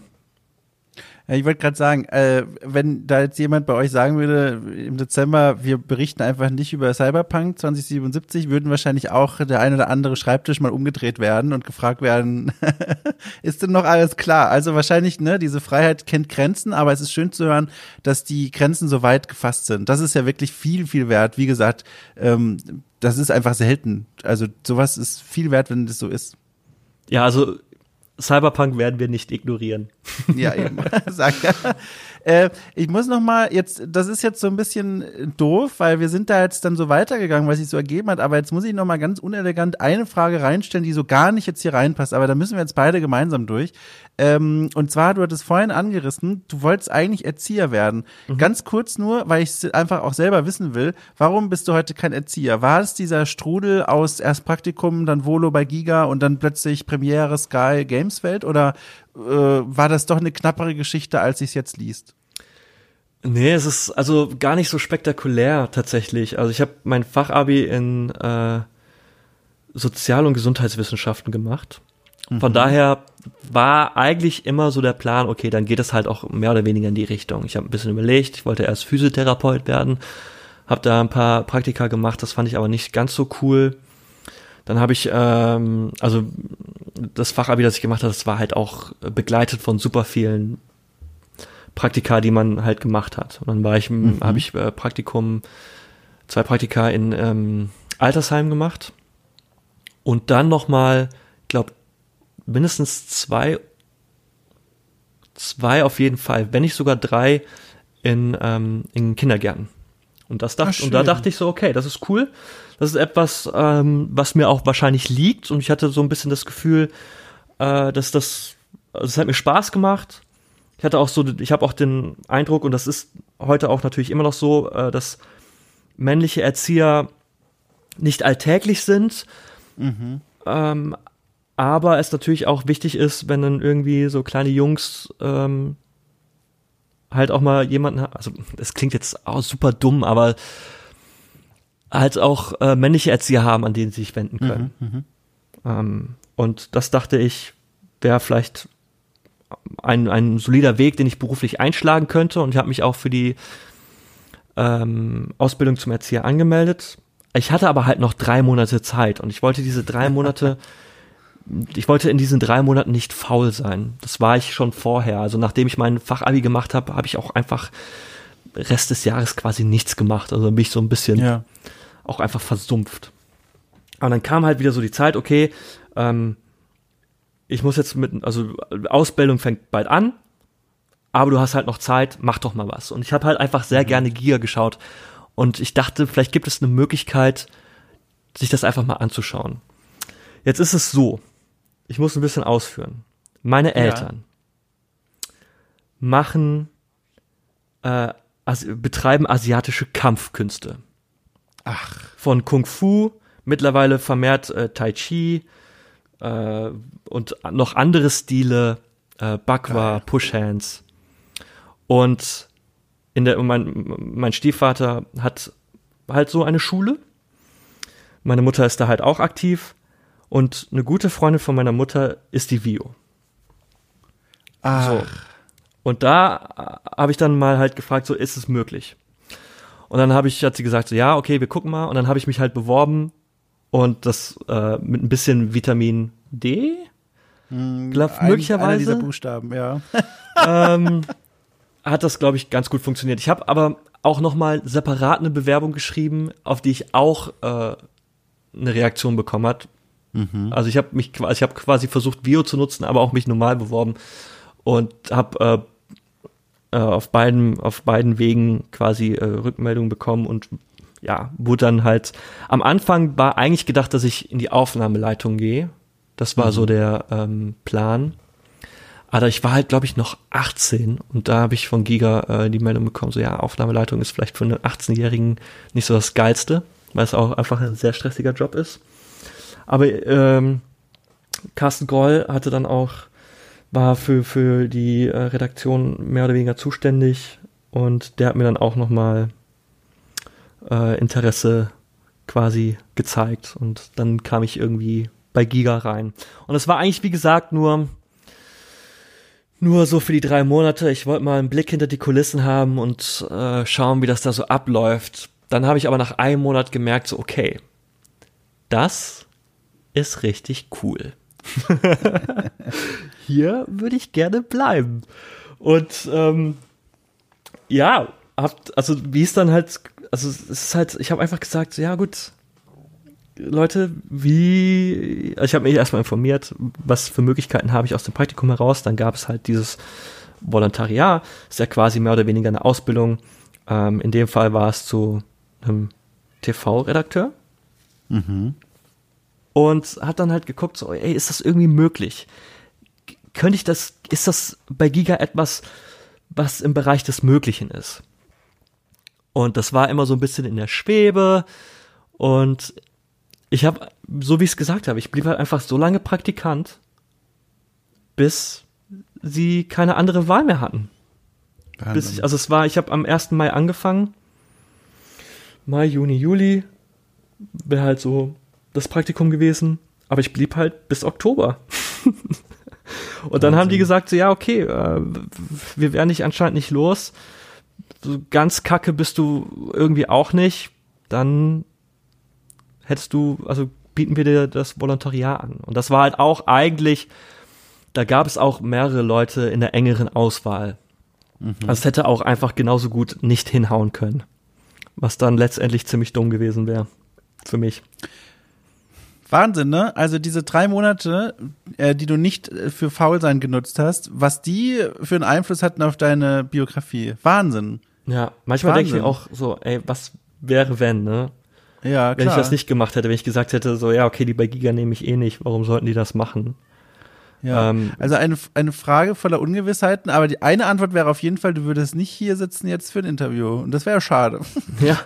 Ich wollte gerade sagen, äh, wenn da jetzt jemand bei euch sagen würde, im Dezember, wir berichten einfach nicht über Cyberpunk 2077, würden wahrscheinlich auch der eine oder andere Schreibtisch mal umgedreht werden und gefragt werden, [LAUGHS] ist denn noch alles klar? Also wahrscheinlich, ne, diese Freiheit kennt Grenzen, aber es ist schön zu hören, dass die Grenzen so weit gefasst sind. Das ist ja wirklich viel, viel wert. Wie gesagt, ähm, das ist einfach selten. Also sowas ist viel wert, wenn das so ist. Ja, also Cyberpunk werden wir nicht ignorieren. Ja, eben. [LAUGHS] Sag. Äh, ich muss noch mal jetzt, das ist jetzt so ein bisschen doof, weil wir sind da jetzt dann so weitergegangen, was sich so ergeben hat. Aber jetzt muss ich noch mal ganz unelegant eine Frage reinstellen, die so gar nicht jetzt hier reinpasst. Aber da müssen wir jetzt beide gemeinsam durch. Ähm, und zwar, du hattest vorhin angerissen, du wolltest eigentlich Erzieher werden. Mhm. Ganz kurz nur, weil ich es einfach auch selber wissen will. Warum bist du heute kein Erzieher? War es dieser Strudel aus erst Praktikum, dann Volo bei Giga und dann plötzlich Premiere Sky Gameswelt? Oder äh, war das doch eine knappere Geschichte, als ich es jetzt liest? Nee, es ist also gar nicht so spektakulär tatsächlich. Also ich habe mein Fachabi in äh, Sozial- und Gesundheitswissenschaften gemacht. Von mhm. daher war eigentlich immer so der Plan, okay, dann geht es halt auch mehr oder weniger in die Richtung. Ich habe ein bisschen überlegt, ich wollte erst Physiotherapeut werden, habe da ein paar Praktika gemacht, das fand ich aber nicht ganz so cool. Dann habe ich, ähm, also das Fachabi, das ich gemacht habe, das war halt auch begleitet von super vielen Praktika, die man halt gemacht hat. Und dann war ich, mhm. habe ich äh, Praktikum, zwei Praktika in ähm, Altersheim gemacht und dann noch mal, ich glaube mindestens zwei, zwei auf jeden Fall, wenn nicht sogar drei in, ähm, in Kindergärten. Und das dachte, Ach, und da dachte ich so, okay, das ist cool. Das ist etwas, ähm, was mir auch wahrscheinlich liegt. Und ich hatte so ein bisschen das Gefühl, äh, dass das, also es hat mir Spaß gemacht. Ich hatte auch so, ich habe auch den Eindruck, und das ist heute auch natürlich immer noch so, äh, dass männliche Erzieher nicht alltäglich sind. Mhm. Ähm, aber es natürlich auch wichtig ist, wenn dann irgendwie so kleine Jungs ähm, halt auch mal jemanden, also das klingt jetzt auch super dumm, aber halt auch äh, männliche Erzieher haben, an denen sie sich wenden können. Mhm, mhm. ähm, und das dachte ich, wäre vielleicht ein, ein solider Weg, den ich beruflich einschlagen könnte. Und ich habe mich auch für die ähm, Ausbildung zum Erzieher angemeldet. Ich hatte aber halt noch drei Monate Zeit und ich wollte diese drei Monate [LAUGHS] ich wollte in diesen drei Monaten nicht faul sein. Das war ich schon vorher. Also nachdem ich mein Fachabi gemacht habe, habe ich auch einfach Rest des Jahres quasi nichts gemacht. Also bin ich so ein bisschen ja. auch einfach versumpft. Aber dann kam halt wieder so die Zeit, okay, ähm, ich muss jetzt mit, also Ausbildung fängt bald an, aber du hast halt noch Zeit, mach doch mal was. Und ich habe halt einfach sehr mhm. gerne Giga geschaut. Und ich dachte, vielleicht gibt es eine Möglichkeit, sich das einfach mal anzuschauen. Jetzt ist es so, ich muss ein bisschen ausführen. Meine Eltern ja. machen, äh, betreiben asiatische Kampfkünste. Ach. Von Kung Fu, mittlerweile vermehrt äh, Tai Chi äh, und noch andere Stile, äh, Bakwa, Push Hands. Und in der, mein, mein Stiefvater hat halt so eine Schule. Meine Mutter ist da halt auch aktiv. Und eine gute Freundin von meiner Mutter ist die Vio. Ah. So. Und da äh, habe ich dann mal halt gefragt, so ist es möglich? Und dann habe ich, hat sie gesagt, so ja, okay, wir gucken mal. Und dann habe ich mich halt beworben und das äh, mit ein bisschen Vitamin D, hm, glaub, ein, möglicherweise. Einer dieser Buchstaben, ja. [LAUGHS] ähm, hat das, glaube ich, ganz gut funktioniert. Ich habe aber auch noch mal separat eine Bewerbung geschrieben, auf die ich auch äh, eine Reaktion bekommen hat, Mhm. Also ich habe mich ich habe quasi versucht Bio zu nutzen, aber auch mich normal beworben und habe äh, äh, auf beiden auf beiden Wegen quasi äh, Rückmeldungen bekommen und ja, wurde dann halt am Anfang war eigentlich gedacht, dass ich in die Aufnahmeleitung gehe. Das war mhm. so der ähm, Plan. Aber ich war halt, glaube ich, noch 18 und da habe ich von Giga äh, die Meldung bekommen, so ja, Aufnahmeleitung ist vielleicht für einen 18-Jährigen nicht so das Geilste, weil es auch einfach ein sehr stressiger Job ist. Aber ähm, Carsten Groll hatte dann auch, war für, für die äh, Redaktion mehr oder weniger zuständig und der hat mir dann auch nochmal äh, Interesse quasi gezeigt und dann kam ich irgendwie bei Giga rein. Und es war eigentlich, wie gesagt, nur nur so für die drei Monate. Ich wollte mal einen Blick hinter die Kulissen haben und äh, schauen, wie das da so abläuft. Dann habe ich aber nach einem Monat gemerkt, so okay, das ist richtig cool. [LAUGHS] Hier würde ich gerne bleiben. Und ähm, ja, habt, also wie es dann halt, also es ist halt, ich habe einfach gesagt, ja gut, Leute, wie, also ich habe mich erstmal informiert, was für Möglichkeiten habe ich aus dem Praktikum heraus. Dann gab es halt dieses Volontariat, ist ja quasi mehr oder weniger eine Ausbildung. Ähm, in dem Fall war es zu einem TV-Redakteur. Mhm. Und hat dann halt geguckt, so, ey, ist das irgendwie möglich? Könnte ich das, ist das bei Giga etwas, was im Bereich des Möglichen ist? Und das war immer so ein bisschen in der Schwebe. Und ich habe, so wie ich es gesagt habe, ich blieb halt einfach so lange Praktikant, bis sie keine andere Wahl mehr hatten. Bis ich, also es war, ich habe am 1. Mai angefangen. Mai, Juni, Juli wäre halt so das Praktikum gewesen. Aber ich blieb halt bis Oktober. [LAUGHS] Und dann haben die gesagt, so, ja, okay, äh, wir werden dich anscheinend nicht los so ganz kacke bist du irgendwie auch nicht, dann hättest du, also bieten wir dir das Volontariat an. Und das war halt auch eigentlich, da gab es auch mehrere Leute in der engeren Auswahl. Mhm. Also es hätte auch einfach genauso gut nicht hinhauen können. Was dann letztendlich ziemlich dumm gewesen wäre. Für mich. Wahnsinn, ne? Also diese drei Monate, äh, die du nicht äh, für Faulsein genutzt hast, was die für einen Einfluss hatten auf deine Biografie. Wahnsinn. Ja, manchmal denke ich auch so, ey, was wäre wenn, ne? Ja, klar. Wenn ich das nicht gemacht hätte, wenn ich gesagt hätte, so, ja, okay, die bei Giga nehme ich eh nicht, warum sollten die das machen? Ja, ähm, also eine, eine Frage voller Ungewissheiten, aber die eine Antwort wäre auf jeden Fall, du würdest nicht hier sitzen jetzt für ein Interview. Und das wäre schade. [LAUGHS] Ja.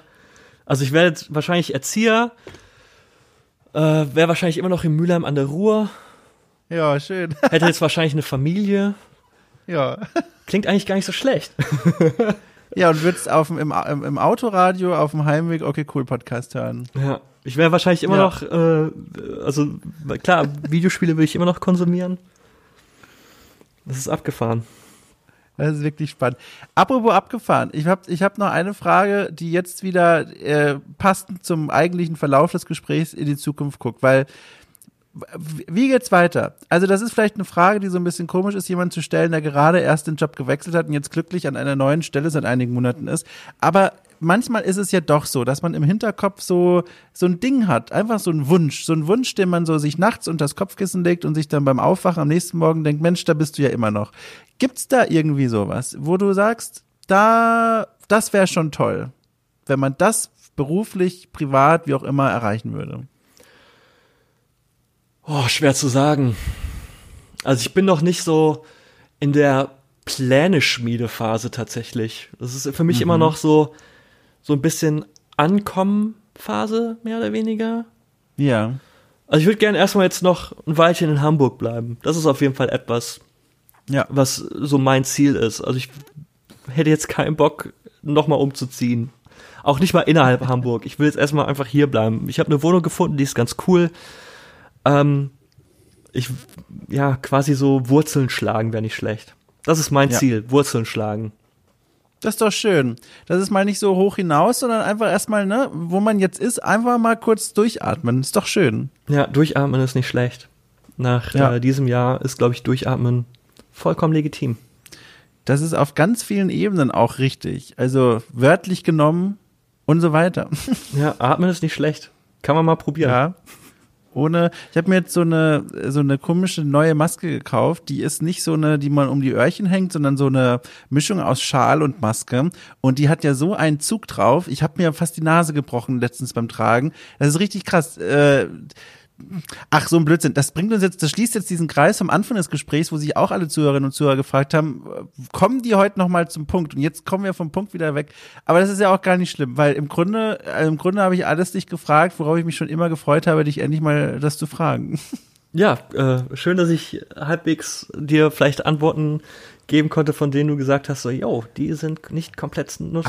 Also ich wäre jetzt wahrscheinlich Erzieher, äh, wäre wahrscheinlich immer noch in Mülheim an der Ruhr. Ja, schön. [LAUGHS] Hätte jetzt wahrscheinlich eine Familie. Ja. Klingt eigentlich gar nicht so schlecht. [LAUGHS] Ja, und würdest auf dem, im, im Autoradio auf dem Heimweg Okay Cool Podcast hören. Ja. Ich wäre wahrscheinlich immer ja. noch, äh, also klar, Videospiele will ich immer noch konsumieren. Das ist abgefahren. Das ist wirklich spannend. Apropos abgefahren, ich habe ich hab noch eine Frage, die jetzt wieder äh, passend zum eigentlichen Verlauf des Gesprächs in die Zukunft guckt, weil wie geht's weiter? Also das ist vielleicht eine Frage, die so ein bisschen komisch ist, jemand zu stellen, der gerade erst den Job gewechselt hat und jetzt glücklich an einer neuen Stelle seit einigen Monaten ist. Aber manchmal ist es ja doch so, dass man im Hinterkopf so so ein Ding hat, einfach so ein Wunsch, so ein Wunsch, den man so sich nachts unter das Kopfkissen legt und sich dann beim Aufwachen am nächsten Morgen denkt, Mensch, da bist du ja immer noch. Gibt's da irgendwie sowas, wo du sagst, da das wäre schon toll, wenn man das beruflich, privat, wie auch immer erreichen würde? Oh, schwer zu sagen. Also ich bin noch nicht so in der Pläne-Schmiedephase tatsächlich. Das ist für mich mhm. immer noch so, so ein bisschen Ankommen-Phase, mehr oder weniger. Ja. Also ich würde gerne erstmal jetzt noch ein Weilchen in Hamburg bleiben. Das ist auf jeden Fall etwas, ja. was so mein Ziel ist. Also ich hätte jetzt keinen Bock, nochmal umzuziehen. Auch nicht mal innerhalb Hamburg. Ich will jetzt erstmal einfach hier bleiben. Ich habe eine Wohnung gefunden, die ist ganz cool. Ähm, ich, ja, quasi so Wurzeln schlagen wäre nicht schlecht. Das ist mein ja. Ziel, Wurzeln schlagen. Das ist doch schön. Das ist mal nicht so hoch hinaus, sondern einfach erstmal, ne, wo man jetzt ist, einfach mal kurz durchatmen. Ist doch schön. Ja, durchatmen ist nicht schlecht. Nach ja. äh, diesem Jahr ist, glaube ich, durchatmen vollkommen legitim. Das ist auf ganz vielen Ebenen auch richtig. Also wörtlich genommen und so weiter. Ja, atmen ist nicht schlecht. Kann man mal probieren. Ja ohne. Ich habe mir jetzt so eine so eine komische neue Maske gekauft. Die ist nicht so eine, die man um die Öhrchen hängt, sondern so eine Mischung aus Schal und Maske. Und die hat ja so einen Zug drauf. Ich habe mir fast die Nase gebrochen letztens beim Tragen. Das ist richtig krass. Äh, Ach, so ein Blödsinn. Das bringt uns jetzt, das schließt jetzt diesen Kreis vom Anfang des Gesprächs, wo sich auch alle Zuhörerinnen und Zuhörer gefragt haben, kommen die heute nochmal zum Punkt? Und jetzt kommen wir vom Punkt wieder weg. Aber das ist ja auch gar nicht schlimm, weil im Grunde, äh, im Grunde habe ich alles dich gefragt, worauf ich mich schon immer gefreut habe, dich endlich mal das zu fragen. Ja, äh, schön, dass ich halbwegs dir vielleicht Antworten geben konnte, von denen du gesagt hast, so, yo, die sind nicht komplett nutzlos.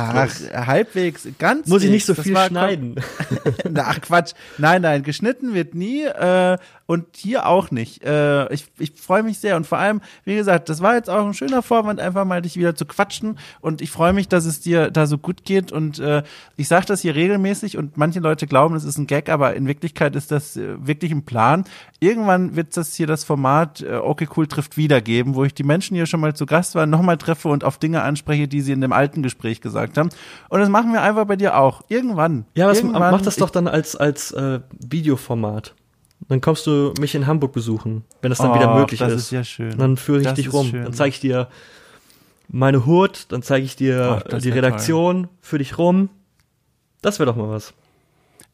Ach, halbwegs, ganz. Muss ich nicht so viel schneiden. Ach [LAUGHS] Quatsch. Nein, nein, geschnitten wird nie äh, und hier auch nicht. Äh, ich ich freue mich sehr und vor allem, wie gesagt, das war jetzt auch ein schöner Vorwand, einfach mal dich wieder zu quatschen und ich freue mich, dass es dir da so gut geht und äh, ich sage das hier regelmäßig und manche Leute glauben, das ist ein Gag, aber in Wirklichkeit ist das äh, wirklich ein Plan. Irgendwann wird das hier das Format äh, Okay Cool trifft wiedergeben, wo ich die Menschen hier schon mal zu Gast waren, nochmal treffe und auf Dinge anspreche, die sie in dem alten Gespräch gesagt haben. Und das machen wir einfach bei dir auch. Irgendwann. Ja, was, mach das doch dann als, als äh, Videoformat. Dann kommst du mich in Hamburg besuchen, wenn das dann oh, wieder möglich das ist. Das ist ja schön. Dann führe ich das dich rum. Schön. Dann zeige ich dir meine Hut, dann zeige ich dir Ach, die Redaktion, führe dich rum. Das wäre doch mal was.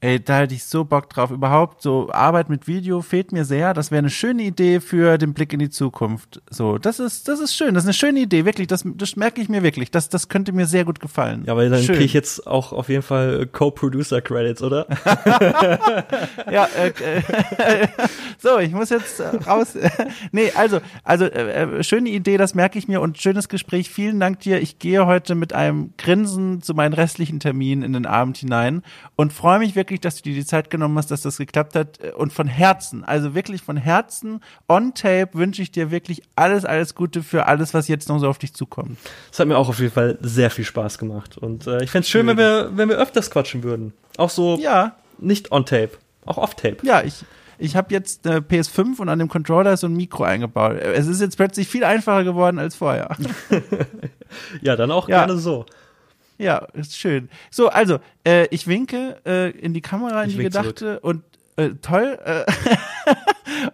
Ey, da hätte ich so Bock drauf. Überhaupt so Arbeit mit Video fehlt mir sehr. Das wäre eine schöne Idee für den Blick in die Zukunft. So, das ist, das ist schön. Das ist eine schöne Idee, wirklich. Das, das merke ich mir wirklich. Das, das könnte mir sehr gut gefallen. Ja, aber dann kriege ich jetzt auch auf jeden Fall Co-Producer-Credits, oder? [LAUGHS] ja, äh, äh, [LAUGHS] so, ich muss jetzt äh, raus. [LAUGHS] nee, also, also äh, äh, schöne Idee, das merke ich mir und schönes Gespräch. Vielen Dank dir. Ich gehe heute mit einem Grinsen zu meinen restlichen Terminen in den Abend hinein und freue mich wirklich wirklich, dass du dir die Zeit genommen hast, dass das geklappt hat. Und von Herzen, also wirklich von Herzen, on tape wünsche ich dir wirklich alles, alles Gute für alles, was jetzt noch so auf dich zukommt. Es hat mir auch auf jeden Fall sehr viel Spaß gemacht. Und äh, ich fände es schön, wenn wir, wenn wir öfters quatschen würden. Auch so ja. nicht on tape, auch off tape. Ja, ich, ich habe jetzt eine PS5 und an dem Controller so ein Mikro eingebaut. Es ist jetzt plötzlich viel einfacher geworden als vorher. [LAUGHS] ja, dann auch ja. gerne so. Ja, ist schön. So, also, äh, ich winke äh, in die Kamera, in ich die gedachte zurück. und äh, toll.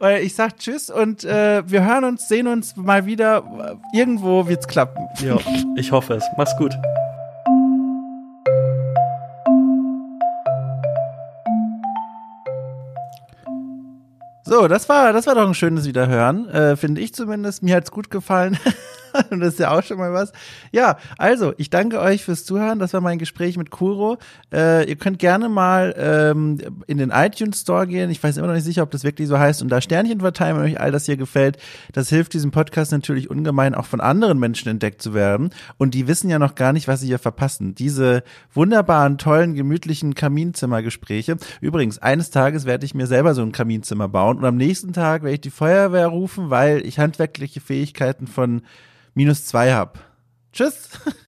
Äh, [LAUGHS] ich sag Tschüss und äh, wir hören uns, sehen uns mal wieder. Irgendwo wird's klappen. Ja, ich hoffe es. Mach's gut. So, das war, das war doch ein schönes Wiederhören, äh, finde ich zumindest. Mir hat's gut gefallen. [LAUGHS] [LAUGHS] Und das ist ja auch schon mal was. Ja, also, ich danke euch fürs Zuhören. Das war mein Gespräch mit Kuro. Äh, ihr könnt gerne mal ähm, in den iTunes Store gehen. Ich weiß immer noch nicht sicher, ob das wirklich so heißt. Und da Sternchen verteilen, wenn euch all das hier gefällt. Das hilft diesem Podcast natürlich ungemein, auch von anderen Menschen entdeckt zu werden. Und die wissen ja noch gar nicht, was sie hier verpassen. Diese wunderbaren, tollen, gemütlichen Kaminzimmergespräche. Übrigens, eines Tages werde ich mir selber so ein Kaminzimmer bauen. Und am nächsten Tag werde ich die Feuerwehr rufen, weil ich handwerkliche Fähigkeiten von minus zwei hab. Tschüss. [LAUGHS]